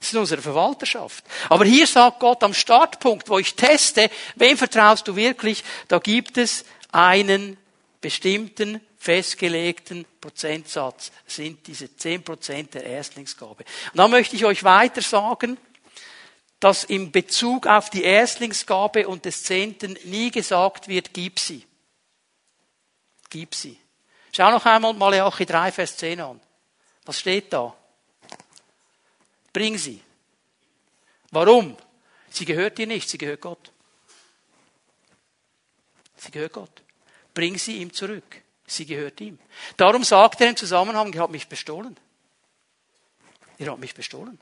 Das ist unsere Verwalterschaft. Aber hier sagt Gott am Startpunkt, wo ich teste, wem vertraust du wirklich, da gibt es einen bestimmten festgelegten Prozentsatz sind diese zehn Prozent der Erstlingsgabe. Und da möchte ich euch weiter sagen, dass im Bezug auf die Erstlingsgabe und des Zehnten nie gesagt wird, gib sie. Gib sie. Schau noch einmal Malachi 3, Vers 10 an. Was steht da? Bring sie. Warum? Sie gehört dir nicht, sie gehört Gott. Sie gehört Gott. Bring sie ihm zurück. Sie gehört ihm. Darum sagt er im Zusammenhang, ihr habt mich bestohlen. Ihr habt mich bestohlen.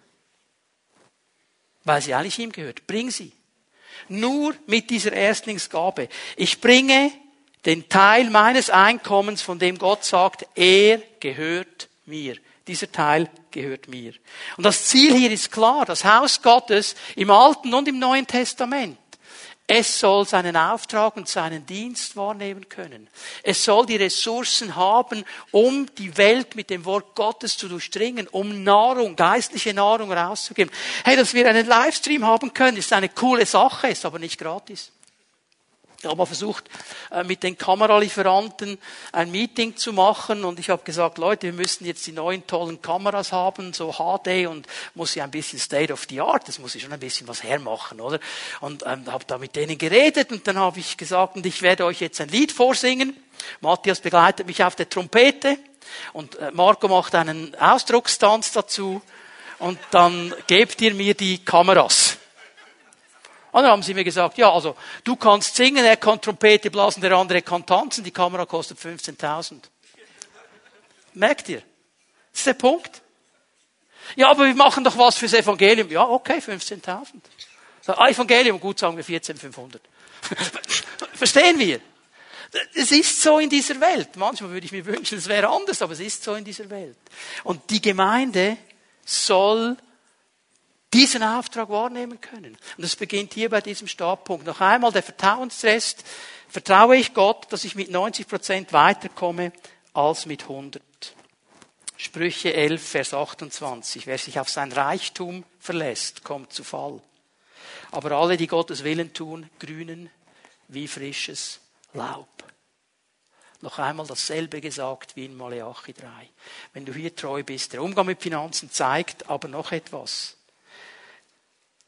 Weil sie eigentlich ihm gehört. Bring sie. Nur mit dieser Erstlingsgabe. Ich bringe den Teil meines Einkommens, von dem Gott sagt, er gehört mir. Dieser Teil gehört mir. Und das Ziel hier ist klar. Das Haus Gottes im Alten und im Neuen Testament Es soll seinen Auftrag und seinen Dienst wahrnehmen können. Es soll die Ressourcen haben, um die Welt mit dem Wort Gottes zu durchdringen, um Nahrung, geistliche Nahrung rauszugeben. Hey, dass wir einen Livestream haben können, ist eine coole Sache, ist aber nicht gratis. Ich habe mal versucht, äh, mit den Kameralieferanten ein Meeting zu machen und ich habe gesagt, Leute, wir müssen jetzt die neuen tollen Kameras haben, so HD und muss ja ein bisschen State of the Art, das muss ich schon ein bisschen was hermachen, oder? Und ähm, habe da mit denen geredet und dann habe ich gesagt, und ich werde euch jetzt ein Lied vorsingen. Matthias begleitet mich auf der Trompete und äh, Marco macht einen Ausdruckstanz dazu und dann gebt ihr mir die Kameras. Und dann haben sie mir gesagt, ja, also du kannst singen, er kann Trompete blasen, der andere kann tanzen, die Kamera kostet 15.000. Merkt ihr? Das ist der Punkt. Ja, aber wir machen doch was fürs Evangelium. Ja, okay, 15.000. So, Evangelium, gut sagen wir 14.500. Verstehen wir? Es ist so in dieser Welt. Manchmal würde ich mir wünschen, es wäre anders, aber es ist so in dieser Welt. Und die Gemeinde soll diesen Auftrag wahrnehmen können. Und es beginnt hier bei diesem Startpunkt. Noch einmal der Vertrauenstest. Vertraue ich Gott, dass ich mit 90 Prozent weiterkomme als mit 100. Sprüche 11, Vers 28. Wer sich auf sein Reichtum verlässt, kommt zu Fall. Aber alle, die Gottes Willen tun, grünen wie frisches Laub. Noch einmal dasselbe gesagt wie in Maleachi 3. Wenn du hier treu bist, der Umgang mit Finanzen zeigt aber noch etwas.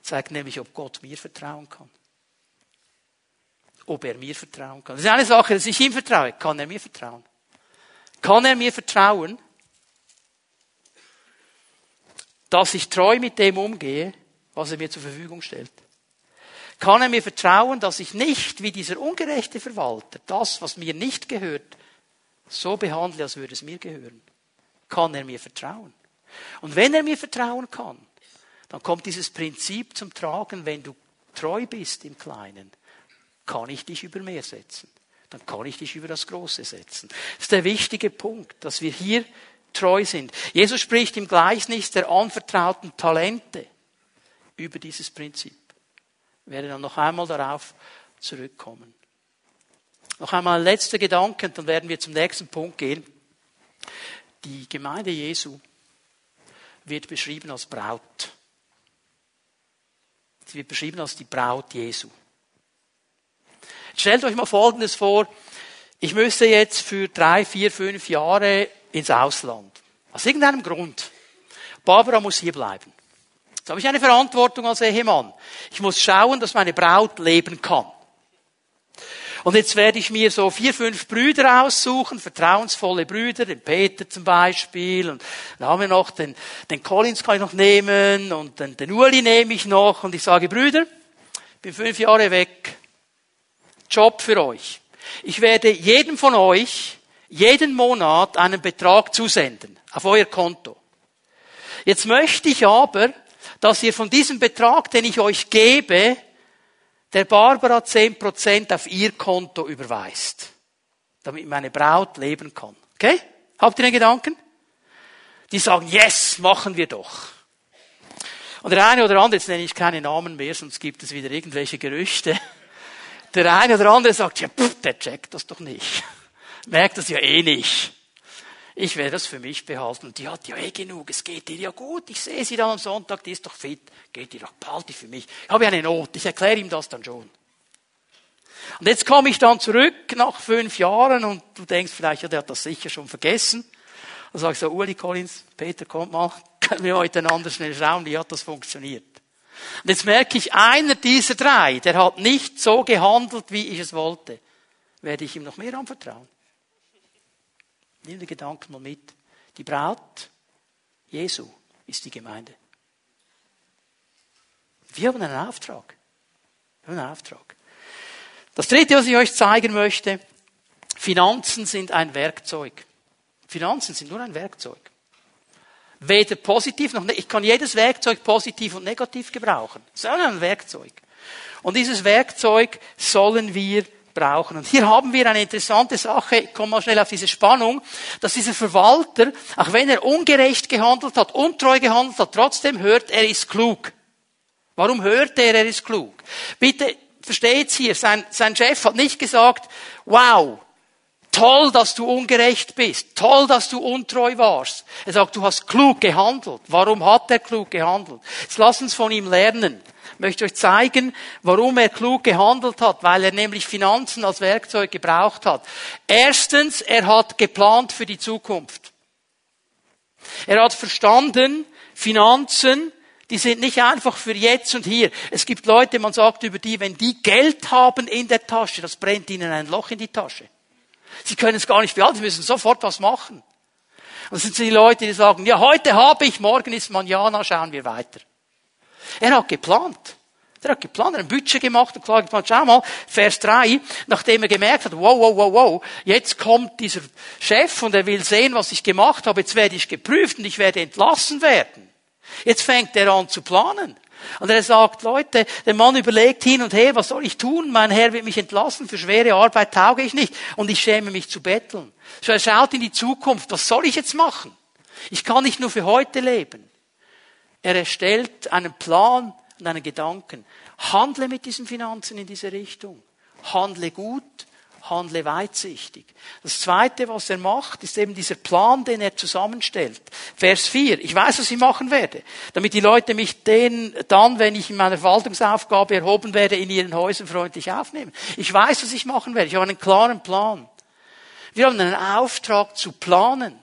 Zeigt nämlich, ob Gott mir vertrauen kann. Ob er mir vertrauen kann. Das ist eine Sache, dass ich ihm vertraue. Kann er mir vertrauen? Kann er mir vertrauen, dass ich treu mit dem umgehe, was er mir zur Verfügung stellt? Kann er mir vertrauen, dass ich nicht wie dieser ungerechte Verwalter das, was mir nicht gehört, so behandle, als würde es mir gehören? Kann er mir vertrauen? Und wenn er mir vertrauen kann, dann kommt dieses Prinzip zum Tragen, wenn du treu bist im Kleinen, kann ich dich über mehr setzen. Dann kann ich dich über das Große setzen. Das ist der wichtige Punkt, dass wir hier treu sind. Jesus spricht im Gleichnis der anvertrauten Talente über dieses Prinzip. Ich werde dann noch einmal darauf zurückkommen. Noch einmal ein letzter Gedanke, dann werden wir zum nächsten Punkt gehen. Die Gemeinde Jesu wird beschrieben als Braut. Sie wird beschrieben als die Braut Jesu. Stellt euch mal Folgendes vor. Ich müsste jetzt für drei, vier, fünf Jahre ins Ausland. Aus irgendeinem Grund. Barbara muss hier bleiben. Jetzt habe ich eine Verantwortung als Ehemann. Ich muss schauen, dass meine Braut leben kann. Und jetzt werde ich mir so vier, fünf Brüder aussuchen, vertrauensvolle Brüder, den Peter zum Beispiel, und dann haben wir noch den, den Collins kann ich noch nehmen, und den, den Uli nehme ich noch, und ich sage, Brüder, ich bin fünf Jahre weg, Job für euch. Ich werde jedem von euch jeden Monat einen Betrag zusenden, auf euer Konto. Jetzt möchte ich aber, dass ihr von diesem Betrag, den ich euch gebe, der Barbara zehn Prozent auf ihr Konto überweist, damit meine Braut leben kann. Okay? Habt ihr den Gedanken? Die sagen, yes, machen wir doch. Und der eine oder andere, jetzt nenne ich keine Namen mehr, sonst gibt es wieder irgendwelche Gerüchte. Der eine oder andere sagt, ja, pff, der checkt das doch nicht. Merkt das ja eh nicht. Ich werde das für mich behalten. Und die hat ja eh genug. Es geht ihr ja gut. Ich sehe sie dann am Sonntag. Die ist doch fit. Geht ihr doch. Die für mich. Ich habe eine Not. Ich erkläre ihm das dann schon. Und jetzt komme ich dann zurück nach fünf Jahren und du denkst vielleicht, ja, der hat das sicher schon vergessen. Dann sage ich so, Uli Collins, Peter, kommt mal, können wir miteinander schnell schauen, wie hat das funktioniert. Und jetzt merke ich, einer dieser drei, der hat nicht so gehandelt, wie ich es wollte. Werde ich ihm noch mehr anvertrauen? Nimm den Gedanken mal mit. Die Braut Jesu ist die Gemeinde. Wir haben einen Auftrag. Wir haben einen Auftrag. Das dritte, was ich euch zeigen möchte, Finanzen sind ein Werkzeug. Finanzen sind nur ein Werkzeug. Weder positiv noch, ich kann jedes Werkzeug positiv und negativ gebrauchen. Es ist ein Werkzeug. Und dieses Werkzeug sollen wir brauchen. Und hier haben wir eine interessante Sache, ich komme mal schnell auf diese Spannung, dass dieser Verwalter, auch wenn er ungerecht gehandelt hat, untreu gehandelt hat, trotzdem hört, er ist klug. Warum hört er, er ist klug? Bitte versteht's hier, sein, sein Chef hat nicht gesagt, wow, toll, dass du ungerecht bist, toll, dass du untreu warst. Er sagt, du hast klug gehandelt. Warum hat er klug gehandelt? Jetzt lass uns von ihm lernen. Ich möchte euch zeigen, warum er klug gehandelt hat, weil er nämlich Finanzen als Werkzeug gebraucht hat. Erstens, er hat geplant für die Zukunft. Er hat verstanden, Finanzen die sind nicht einfach für jetzt und hier. Es gibt Leute, man sagt über die, wenn die Geld haben in der Tasche, das brennt ihnen ein Loch in die Tasche. Sie können es gar nicht behalten, sie müssen sofort was machen. Und das sind die Leute, die sagen, ja, heute habe ich, morgen ist Manjana, schauen wir weiter. Er hat geplant. Er hat geplant, er hat ein Budget gemacht und klar geplant, schau mal, Vers 3, nachdem er gemerkt hat, wow, wow, wow, wow, jetzt kommt dieser Chef und er will sehen, was ich gemacht habe, jetzt werde ich geprüft und ich werde entlassen werden. Jetzt fängt er an zu planen. Und er sagt, Leute, der Mann überlegt hin und her, was soll ich tun? Mein Herr wird mich entlassen, für schwere Arbeit tauge ich nicht und ich schäme mich zu betteln. So er schaut in die Zukunft, was soll ich jetzt machen? Ich kann nicht nur für heute leben. Er erstellt einen Plan und einen Gedanken. Handle mit diesen Finanzen in diese Richtung. Handle gut, handle weitsichtig. Das Zweite, was er macht, ist eben dieser Plan, den er zusammenstellt. Vers 4. Ich weiß, was ich machen werde, damit die Leute mich den dann, wenn ich in meiner Verwaltungsaufgabe erhoben werde, in ihren Häusern freundlich aufnehmen. Ich weiß, was ich machen werde. Ich habe einen klaren Plan. Wir haben einen Auftrag zu planen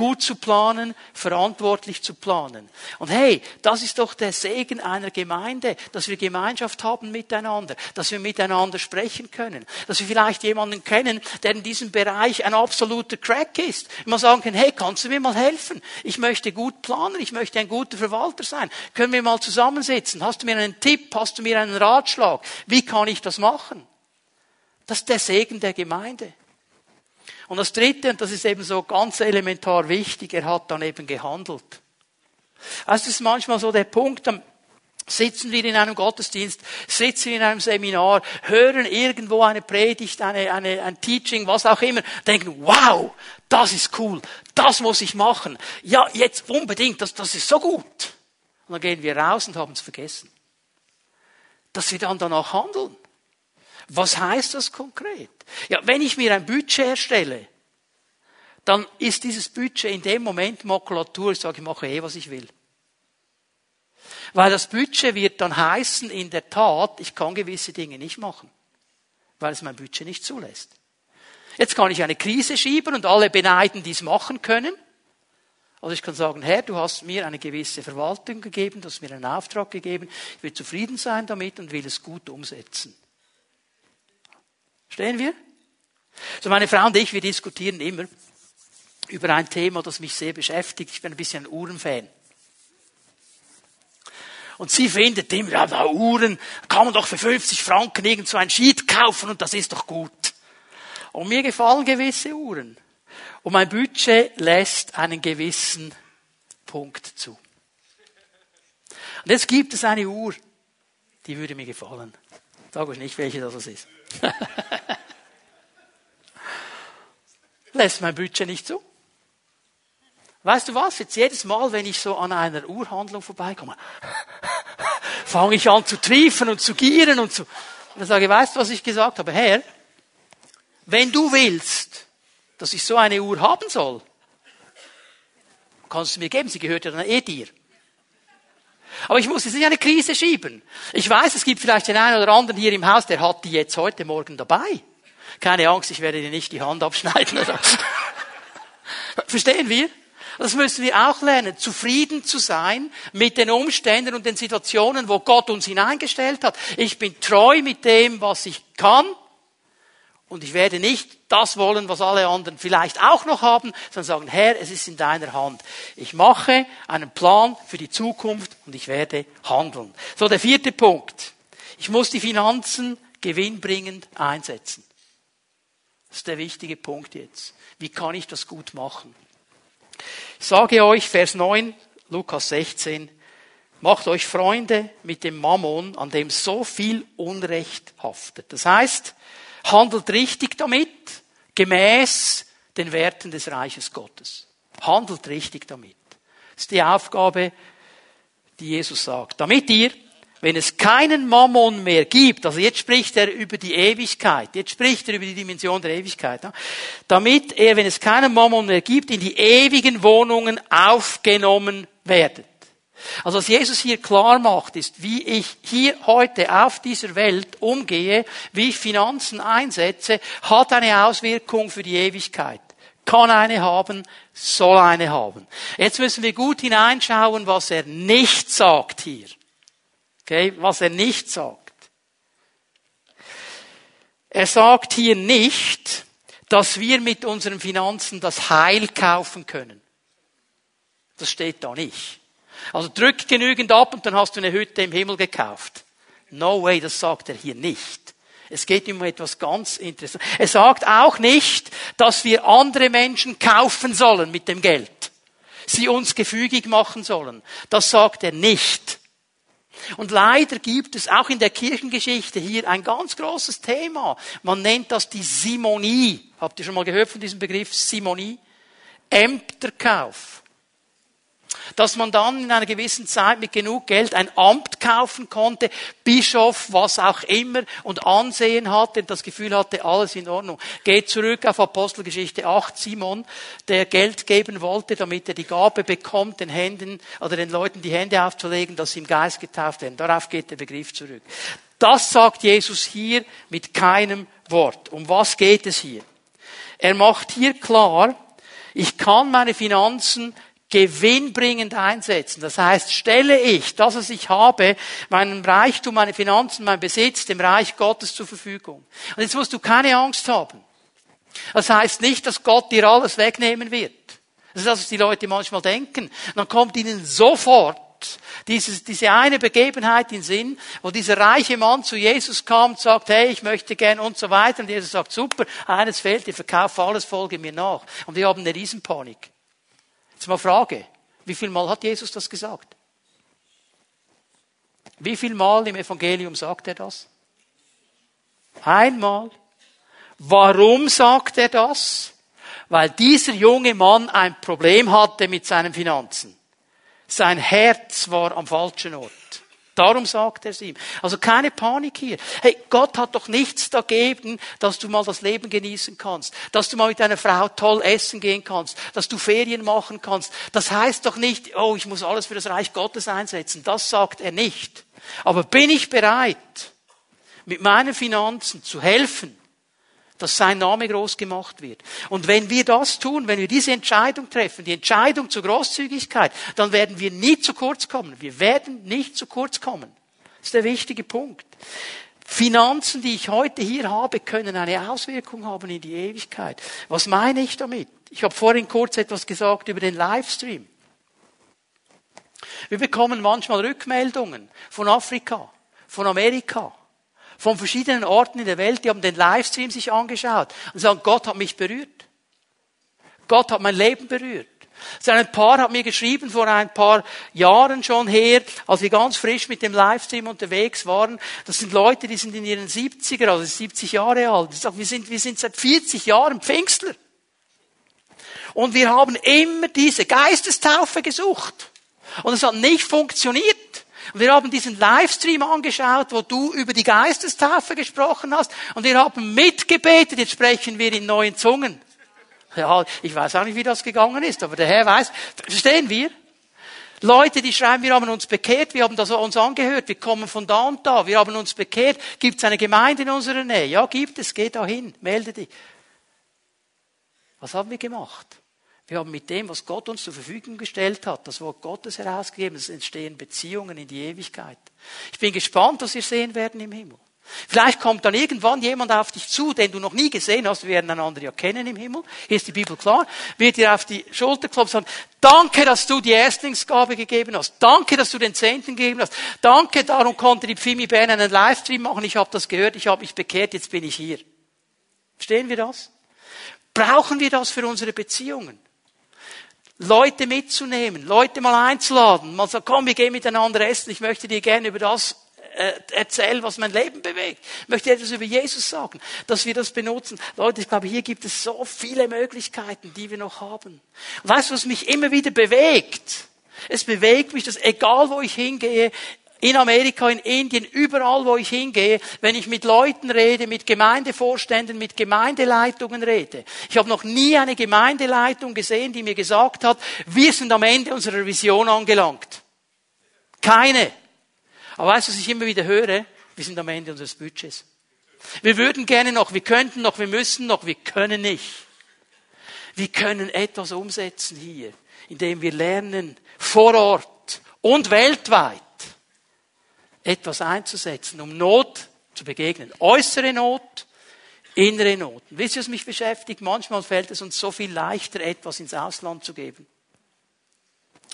gut zu planen, verantwortlich zu planen. Und hey, das ist doch der Segen einer Gemeinde, dass wir Gemeinschaft haben miteinander, dass wir miteinander sprechen können, dass wir vielleicht jemanden kennen, der in diesem Bereich ein absoluter Crack ist. Man sagen kann, hey, kannst du mir mal helfen? Ich möchte gut planen, ich möchte ein guter Verwalter sein. Können wir mal zusammensitzen? Hast du mir einen Tipp? Hast du mir einen Ratschlag? Wie kann ich das machen? Das ist der Segen der Gemeinde. Und das Dritte, und das ist eben so ganz elementar wichtig, er hat dann eben gehandelt. Also das ist manchmal so der Punkt, dann sitzen wir in einem Gottesdienst, sitzen wir in einem Seminar, hören irgendwo eine Predigt, eine, eine, ein Teaching, was auch immer, denken, wow, das ist cool, das muss ich machen. Ja, jetzt unbedingt, das, das ist so gut. Und dann gehen wir raus und haben es vergessen. Dass wir dann danach handeln. Was heißt das konkret? Ja, wenn ich mir ein Budget erstelle, dann ist dieses Budget in dem Moment Makulatur. Ich sage, ich mache eh, was ich will. Weil das Budget wird dann heißen, in der Tat, ich kann gewisse Dinge nicht machen. Weil es mein Budget nicht zulässt. Jetzt kann ich eine Krise schieben und alle beneiden, die es machen können. Also ich kann sagen, Herr, du hast mir eine gewisse Verwaltung gegeben, du hast mir einen Auftrag gegeben, ich will zufrieden sein damit und will es gut umsetzen. Stehen wir? So meine Frau und ich, wir diskutieren immer über ein Thema, das mich sehr beschäftigt. Ich bin ein bisschen ein Uhrenfan. Und sie findet immer, ja, da Uhren, kann man doch für 50 Franken irgend so ein Sheet kaufen und das ist doch gut. Und mir gefallen gewisse Uhren. Und mein Budget lässt einen gewissen Punkt zu. Und jetzt gibt es eine Uhr, die würde mir gefallen. Sag euch nicht, welche das ist. Lässt mein Budget nicht zu. Weißt du was? Jetzt jedes Mal, wenn ich so an einer Uhrhandlung vorbeikomme, fange ich an zu triefen und zu gieren und zu. Und dann sage ich, weißt du, was ich gesagt habe? Herr, wenn du willst, dass ich so eine Uhr haben soll, kannst du mir geben, sie gehört ja dann eh dir. Aber ich muss jetzt nicht eine Krise schieben. Ich weiß, es gibt vielleicht den einen oder anderen hier im Haus, der hat die jetzt heute Morgen dabei. Keine Angst, ich werde dir nicht die Hand abschneiden. Verstehen wir? Das müssen wir auch lernen, zufrieden zu sein mit den Umständen und den Situationen, wo Gott uns hineingestellt hat. Ich bin treu mit dem, was ich kann. Und ich werde nicht das wollen, was alle anderen vielleicht auch noch haben, sondern sagen, Herr, es ist in deiner Hand. Ich mache einen Plan für die Zukunft und ich werde handeln. So, der vierte Punkt. Ich muss die Finanzen gewinnbringend einsetzen. Das ist der wichtige Punkt jetzt. Wie kann ich das gut machen? Ich sage euch, Vers 9, Lukas 16, macht euch Freunde mit dem Mammon, an dem so viel Unrecht haftet. Das heißt, handelt richtig damit, gemäß den Werten des Reiches Gottes. Handelt richtig damit. Das ist die Aufgabe, die Jesus sagt. Damit ihr wenn es keinen Mammon mehr gibt, also jetzt spricht er über die Ewigkeit, jetzt spricht er über die Dimension der Ewigkeit, damit er, wenn es keinen Mammon mehr gibt, in die ewigen Wohnungen aufgenommen werdet. Also was Jesus hier klar macht, ist, wie ich hier heute auf dieser Welt umgehe, wie ich Finanzen einsetze, hat eine Auswirkung für die Ewigkeit. Kann eine haben, soll eine haben. Jetzt müssen wir gut hineinschauen, was er nicht sagt hier. Okay, was er nicht sagt. Er sagt hier nicht, dass wir mit unseren Finanzen das Heil kaufen können. Das steht da nicht. Also drück genügend ab und dann hast du eine Hütte im Himmel gekauft. No way, das sagt er hier nicht. Es geht um etwas ganz Interessantes. Er sagt auch nicht, dass wir andere Menschen kaufen sollen mit dem Geld. Sie uns gefügig machen sollen. Das sagt er nicht. Und leider gibt es auch in der Kirchengeschichte hier ein ganz großes Thema. Man nennt das die Simonie. Habt ihr schon mal gehört von diesem Begriff Simonie? Ämterkauf dass man dann in einer gewissen Zeit mit genug Geld ein Amt kaufen konnte, Bischof, was auch immer, und Ansehen hatte, das Gefühl hatte, alles in Ordnung. Geht zurück auf Apostelgeschichte 8, Simon, der Geld geben wollte, damit er die Gabe bekommt, den Händen oder den Leuten die Hände aufzulegen, dass sie im Geist getauft werden. Darauf geht der Begriff zurück. Das sagt Jesus hier mit keinem Wort. Um was geht es hier? Er macht hier klar, ich kann meine Finanzen gewinnbringend einsetzen. Das heißt, stelle ich das, was ich habe, meinen Reichtum, meine Finanzen, mein Besitz dem Reich Gottes zur Verfügung. Und jetzt musst du keine Angst haben. Das heißt nicht, dass Gott dir alles wegnehmen wird. Das ist das, was die Leute manchmal denken. Und dann kommt ihnen sofort dieses, diese eine Begebenheit in Sinn, wo dieser reiche Mann zu Jesus kam und sagt, hey, ich möchte gern und so weiter. Und Jesus sagt, super, eines fehlt, ich verkaufe alles, folge mir nach. Und wir haben eine Riesenpanik. Jetzt mal Frage. Wie viel Mal hat Jesus das gesagt? Wie viel Mal im Evangelium sagt er das? Einmal. Warum sagt er das? Weil dieser junge Mann ein Problem hatte mit seinen Finanzen. Sein Herz war am falschen Ort. Darum sagt er es ihm. Also keine Panik hier. Hey, Gott hat doch nichts dagegen, dass du mal das Leben genießen kannst, dass du mal mit deiner Frau toll essen gehen kannst, dass du Ferien machen kannst. Das heißt doch nicht, oh, ich muss alles für das Reich Gottes einsetzen. Das sagt er nicht. Aber bin ich bereit, mit meinen Finanzen zu helfen, dass sein Name groß gemacht wird. Und wenn wir das tun, wenn wir diese Entscheidung treffen, die Entscheidung zur Großzügigkeit, dann werden wir nie zu kurz kommen. Wir werden nicht zu kurz kommen. Das ist der wichtige Punkt. Finanzen, die ich heute hier habe, können eine Auswirkung haben in die Ewigkeit. Was meine ich damit? Ich habe vorhin kurz etwas gesagt über den Livestream. Wir bekommen manchmal Rückmeldungen von Afrika, von Amerika, von verschiedenen Orten in der Welt, die haben den Livestream sich angeschaut und sagen, Gott hat mich berührt. Gott hat mein Leben berührt. So ein Paar hat mir geschrieben vor ein paar Jahren schon her, als wir ganz frisch mit dem Livestream unterwegs waren. Das sind Leute, die sind in ihren 70er, also 70 Jahre alt. Die sagen, wir sind, wir sind seit 40 Jahren Pfingstler. Und wir haben immer diese Geistestaufe gesucht. Und es hat nicht funktioniert. Und wir haben diesen Livestream angeschaut, wo du über die Geistestaufe gesprochen hast. Und wir haben mitgebetet. Jetzt sprechen wir in neuen Zungen. Ja, ich weiß auch nicht, wie das gegangen ist, aber der Herr weiß. Verstehen wir? Leute, die schreiben, wir haben uns bekehrt, wir haben das uns angehört, wir kommen von da und da, wir haben uns bekehrt. Gibt es eine Gemeinde in unserer Nähe? Ja, gibt es, geh da hin, melde dich. Was haben wir gemacht? Wir haben mit dem, was Gott uns zur Verfügung gestellt hat, das Wort Gottes herausgegeben, es entstehen Beziehungen in die Ewigkeit. Ich bin gespannt, was wir sehen werden im Himmel. Vielleicht kommt dann irgendwann jemand auf dich zu, den du noch nie gesehen hast. Wir werden einander ja kennen im Himmel. Hier ist die Bibel klar. Wird dir auf die Schulter klopfen und sagen, danke, dass du die Erstlingsgabe gegeben hast. Danke, dass du den Zehnten gegeben hast. Danke, darum konnte die Pfimi Bern einen Livestream machen. Ich habe das gehört, ich habe mich bekehrt, jetzt bin ich hier. Verstehen wir das? Brauchen wir das für unsere Beziehungen? Leute mitzunehmen, Leute mal einzuladen, mal sagen, komm, wir gehen miteinander essen, ich möchte dir gerne über das äh, erzählen, was mein Leben bewegt. Ich möchte etwas über Jesus sagen, dass wir das benutzen. Leute, ich glaube, hier gibt es so viele Möglichkeiten, die wir noch haben. Weißt du, was mich immer wieder bewegt? Es bewegt mich, dass egal wo ich hingehe, in Amerika, in Indien, überall, wo ich hingehe, wenn ich mit Leuten rede, mit Gemeindevorständen, mit Gemeindeleitungen rede. Ich habe noch nie eine Gemeindeleitung gesehen, die mir gesagt hat, wir sind am Ende unserer Vision angelangt. Keine. Aber weißt du, was ich immer wieder höre? Wir sind am Ende unseres Budgets. Wir würden gerne noch, wir könnten noch, wir müssen noch, wir können nicht. Wir können etwas umsetzen hier, indem wir lernen, vor Ort und weltweit etwas einzusetzen, um Not zu begegnen. Äußere Not, innere Not. wisst ihr, was mich beschäftigt? Manchmal fällt es uns so viel leichter, etwas ins Ausland zu geben,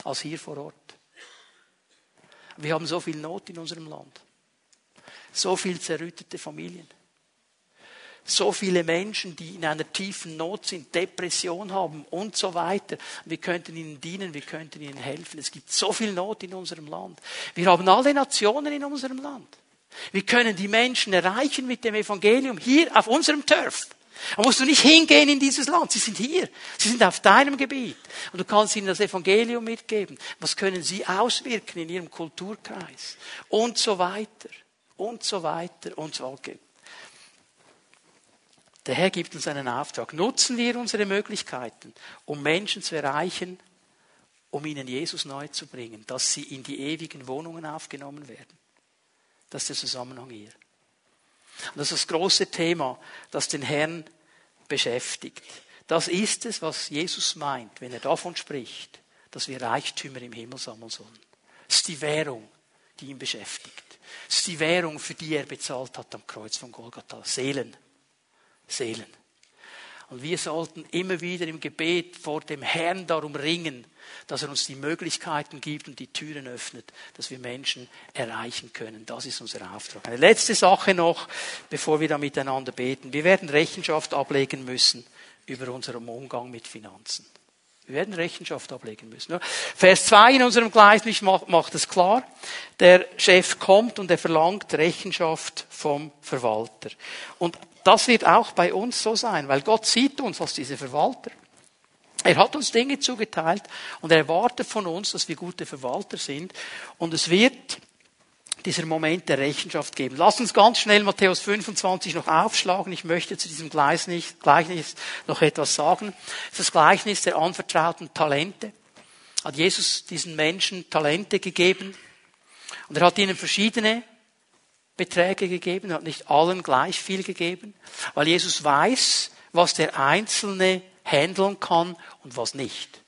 als hier vor Ort. Wir haben so viel Not in unserem Land. So viel zerrüttete Familien. So viele Menschen, die in einer tiefen Not sind, Depression haben und so weiter. Wir könnten ihnen dienen, wir könnten ihnen helfen. Es gibt so viel Not in unserem Land. Wir haben alle Nationen in unserem Land. Wir können die Menschen erreichen mit dem Evangelium hier auf unserem Turf. Da musst du nicht hingehen in dieses Land. Sie sind hier. Sie sind auf deinem Gebiet. Und du kannst ihnen das Evangelium mitgeben. Was können sie auswirken in ihrem Kulturkreis? Und so weiter. Und so weiter. Und so weiter. Der Herr gibt uns einen Auftrag. Nutzen wir unsere Möglichkeiten, um Menschen zu erreichen, um ihnen Jesus neu zu bringen, dass sie in die ewigen Wohnungen aufgenommen werden. Das ist der Zusammenhang hier. Und das ist das große Thema, das den Herrn beschäftigt. Das ist es, was Jesus meint, wenn er davon spricht, dass wir Reichtümer im Himmel sammeln sollen. Das ist die Währung, die ihn beschäftigt. Das ist die Währung, für die er bezahlt hat am Kreuz von Golgatha. Seelen. Seelen. Und wir sollten immer wieder im Gebet vor dem Herrn darum ringen, dass er uns die Möglichkeiten gibt und die Türen öffnet, dass wir Menschen erreichen können. Das ist unser Auftrag. Eine letzte Sache noch, bevor wir da miteinander beten. Wir werden Rechenschaft ablegen müssen über unseren Umgang mit Finanzen. Wir werden Rechenschaft ablegen müssen. Vers 2 in unserem Gleichnis macht es klar. Der Chef kommt und er verlangt Rechenschaft vom Verwalter. Und das wird auch bei uns so sein, weil Gott sieht uns als diese Verwalter. Er hat uns Dinge zugeteilt und er erwartet von uns, dass wir gute Verwalter sind. Und es wird dieser Moment der Rechenschaft geben. Lass uns ganz schnell Matthäus 25 noch aufschlagen. Ich möchte zu diesem Gleichnis noch etwas sagen. Das, das Gleichnis der anvertrauten Talente. Hat Jesus diesen Menschen Talente gegeben und er hat ihnen verschiedene Beträge gegeben, hat nicht allen gleich viel gegeben, weil Jesus weiß, was der Einzelne handeln kann und was nicht.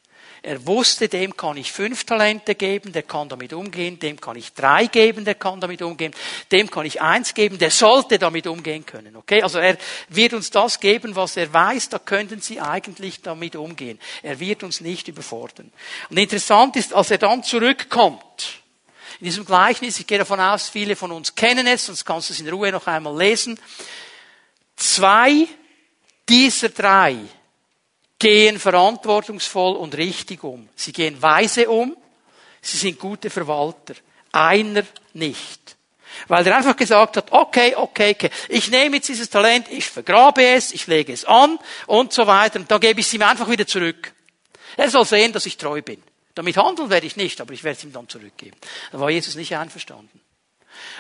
Er wusste, dem kann ich fünf Talente geben, der kann damit umgehen, dem kann ich drei geben, der kann damit umgehen, dem kann ich eins geben, der sollte damit umgehen können. Okay? Also er wird uns das geben, was er weiß, da könnten Sie eigentlich damit umgehen. Er wird uns nicht überfordern. Und interessant ist, als er dann zurückkommt, in diesem Gleichnis, ich gehe davon aus, viele von uns kennen es, sonst kannst du es in Ruhe noch einmal lesen. Zwei dieser drei gehen verantwortungsvoll und richtig um. Sie gehen weise um, sie sind gute Verwalter. Einer nicht. Weil er einfach gesagt hat, okay, okay, okay, ich nehme jetzt dieses Talent, ich vergrabe es, ich lege es an und so weiter und dann gebe ich es ihm einfach wieder zurück. Er soll sehen, dass ich treu bin. Damit handeln werde ich nicht, aber ich werde es ihm dann zurückgeben. Da war Jesus nicht einverstanden.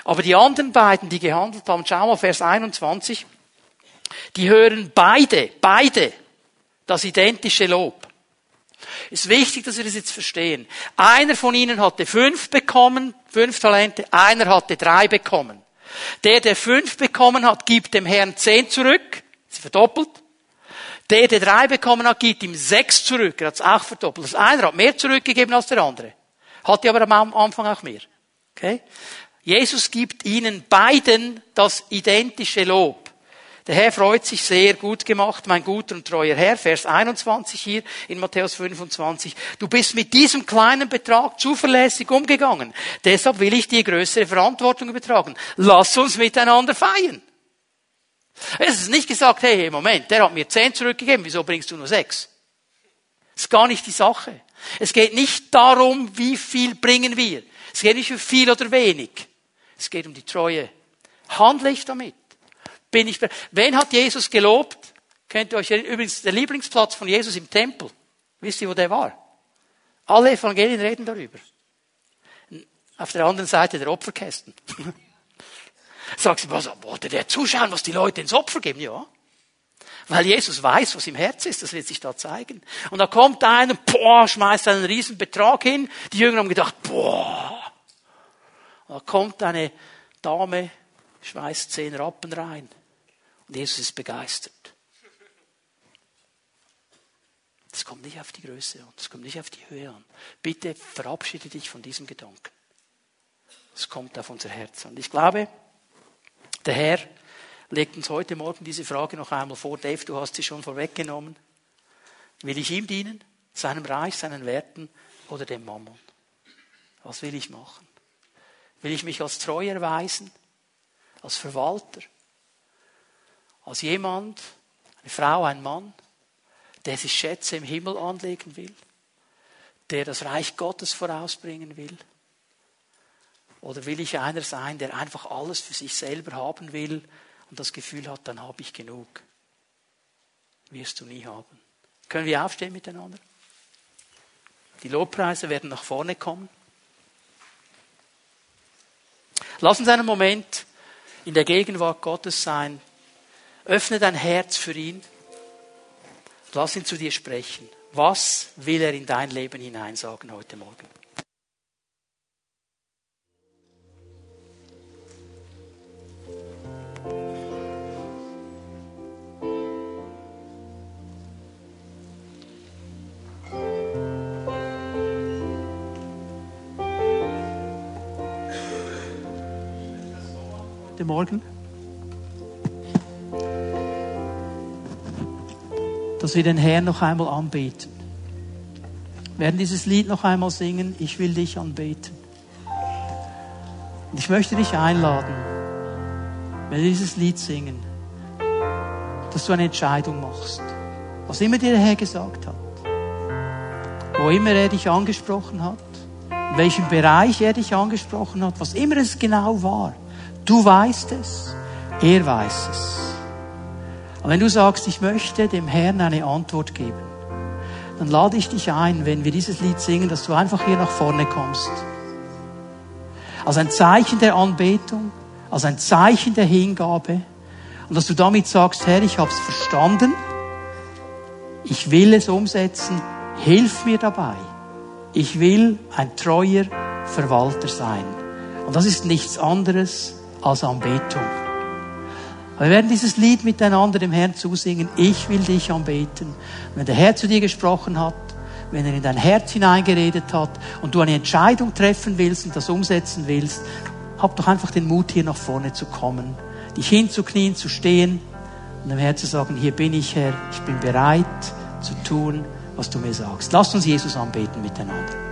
Aber die anderen beiden, die gehandelt haben, schau mal Vers 21, die hören beide, beide das identische Lob. Ist wichtig, dass wir das jetzt verstehen. Einer von ihnen hatte fünf bekommen, fünf Talente, einer hatte drei bekommen. Der, der fünf bekommen hat, gibt dem Herrn zehn zurück, sie verdoppelt. Der, der drei bekommen hat, gibt ihm sechs zurück. Er hat es auch verdoppelt. Das eine hat mehr zurückgegeben als der andere. Hatte aber am Anfang auch mehr. Okay? Jesus gibt ihnen beiden das identische Lob. Der Herr freut sich sehr, gut gemacht, mein guter und treuer Herr, Vers 21 hier in Matthäus 25. Du bist mit diesem kleinen Betrag zuverlässig umgegangen. Deshalb will ich dir größere Verantwortung übertragen. Lass uns miteinander feiern. Es ist nicht gesagt, hey, Moment, der hat mir zehn zurückgegeben, wieso bringst du nur sechs? Das ist gar nicht die Sache. Es geht nicht darum, wie viel bringen wir. Es geht nicht um viel oder wenig. Es geht um die Treue. Handle ich damit? Bin ich, wen hat Jesus gelobt? Kennt ihr euch übrigens der Lieblingsplatz von Jesus im Tempel? Wisst ihr, wo der war? Alle Evangelien reden darüber. Auf der anderen Seite der Opferkästen. Sagst du, was, wollte der zuschauen, was die Leute ins Opfer geben? Ja. Weil Jesus weiß, was im Herz ist, das wird sich da zeigen. Und da kommt einer, boah, schmeißt einen riesen Betrag hin. Die Jünger haben gedacht, boah. Und da kommt eine Dame, schmeißt zehn Rappen rein. Und Jesus ist begeistert. Das kommt nicht auf die Größe an, das kommt nicht auf die Höhe an. Bitte verabschiede dich von diesem Gedanken. Es kommt auf unser Herz an. Ich glaube, der Herr legt uns heute Morgen diese Frage noch einmal vor. Dave, du hast sie schon vorweggenommen. Will ich ihm dienen, seinem Reich, seinen Werten oder dem Mammon? Was will ich machen? Will ich mich als treu erweisen, als Verwalter, als jemand, eine Frau, ein Mann, der sich Schätze im Himmel anlegen will, der das Reich Gottes vorausbringen will? Oder will ich einer sein, der einfach alles für sich selber haben will und das Gefühl hat, dann habe ich genug? Wirst du nie haben. Können wir aufstehen miteinander? Die Lobpreise werden nach vorne kommen. Lass uns einen Moment in der Gegenwart Gottes sein. Öffne dein Herz für ihn. Lass ihn zu dir sprechen. Was will er in dein Leben hineinsagen heute Morgen? Morgen? dass wir den Herrn noch einmal anbeten. Wir werden dieses Lied noch einmal singen, ich will dich anbeten. Und ich möchte dich einladen, wenn wir dieses Lied singen, dass du eine Entscheidung machst. Was immer dir der Herr gesagt hat. Wo immer er dich angesprochen hat. In welchem Bereich er dich angesprochen hat. Was immer es genau war. Du weißt es. Er weiß es. Und wenn du sagst, ich möchte dem Herrn eine Antwort geben, dann lade ich dich ein, wenn wir dieses Lied singen, dass du einfach hier nach vorne kommst. Als ein Zeichen der Anbetung, als ein Zeichen der Hingabe. Und dass du damit sagst, Herr, ich habe es verstanden, ich will es umsetzen, hilf mir dabei. Ich will ein treuer Verwalter sein. Und das ist nichts anderes als Anbetung. Wir werden dieses Lied miteinander dem Herrn zusingen. Ich will dich anbeten. Wenn der Herr zu dir gesprochen hat, wenn er in dein Herz hineingeredet hat und du eine Entscheidung treffen willst und das umsetzen willst, hab doch einfach den Mut, hier nach vorne zu kommen, dich hinzuknien, zu stehen und dem Herrn zu sagen, hier bin ich Herr, ich bin bereit zu tun, was du mir sagst. Lasst uns Jesus anbeten miteinander.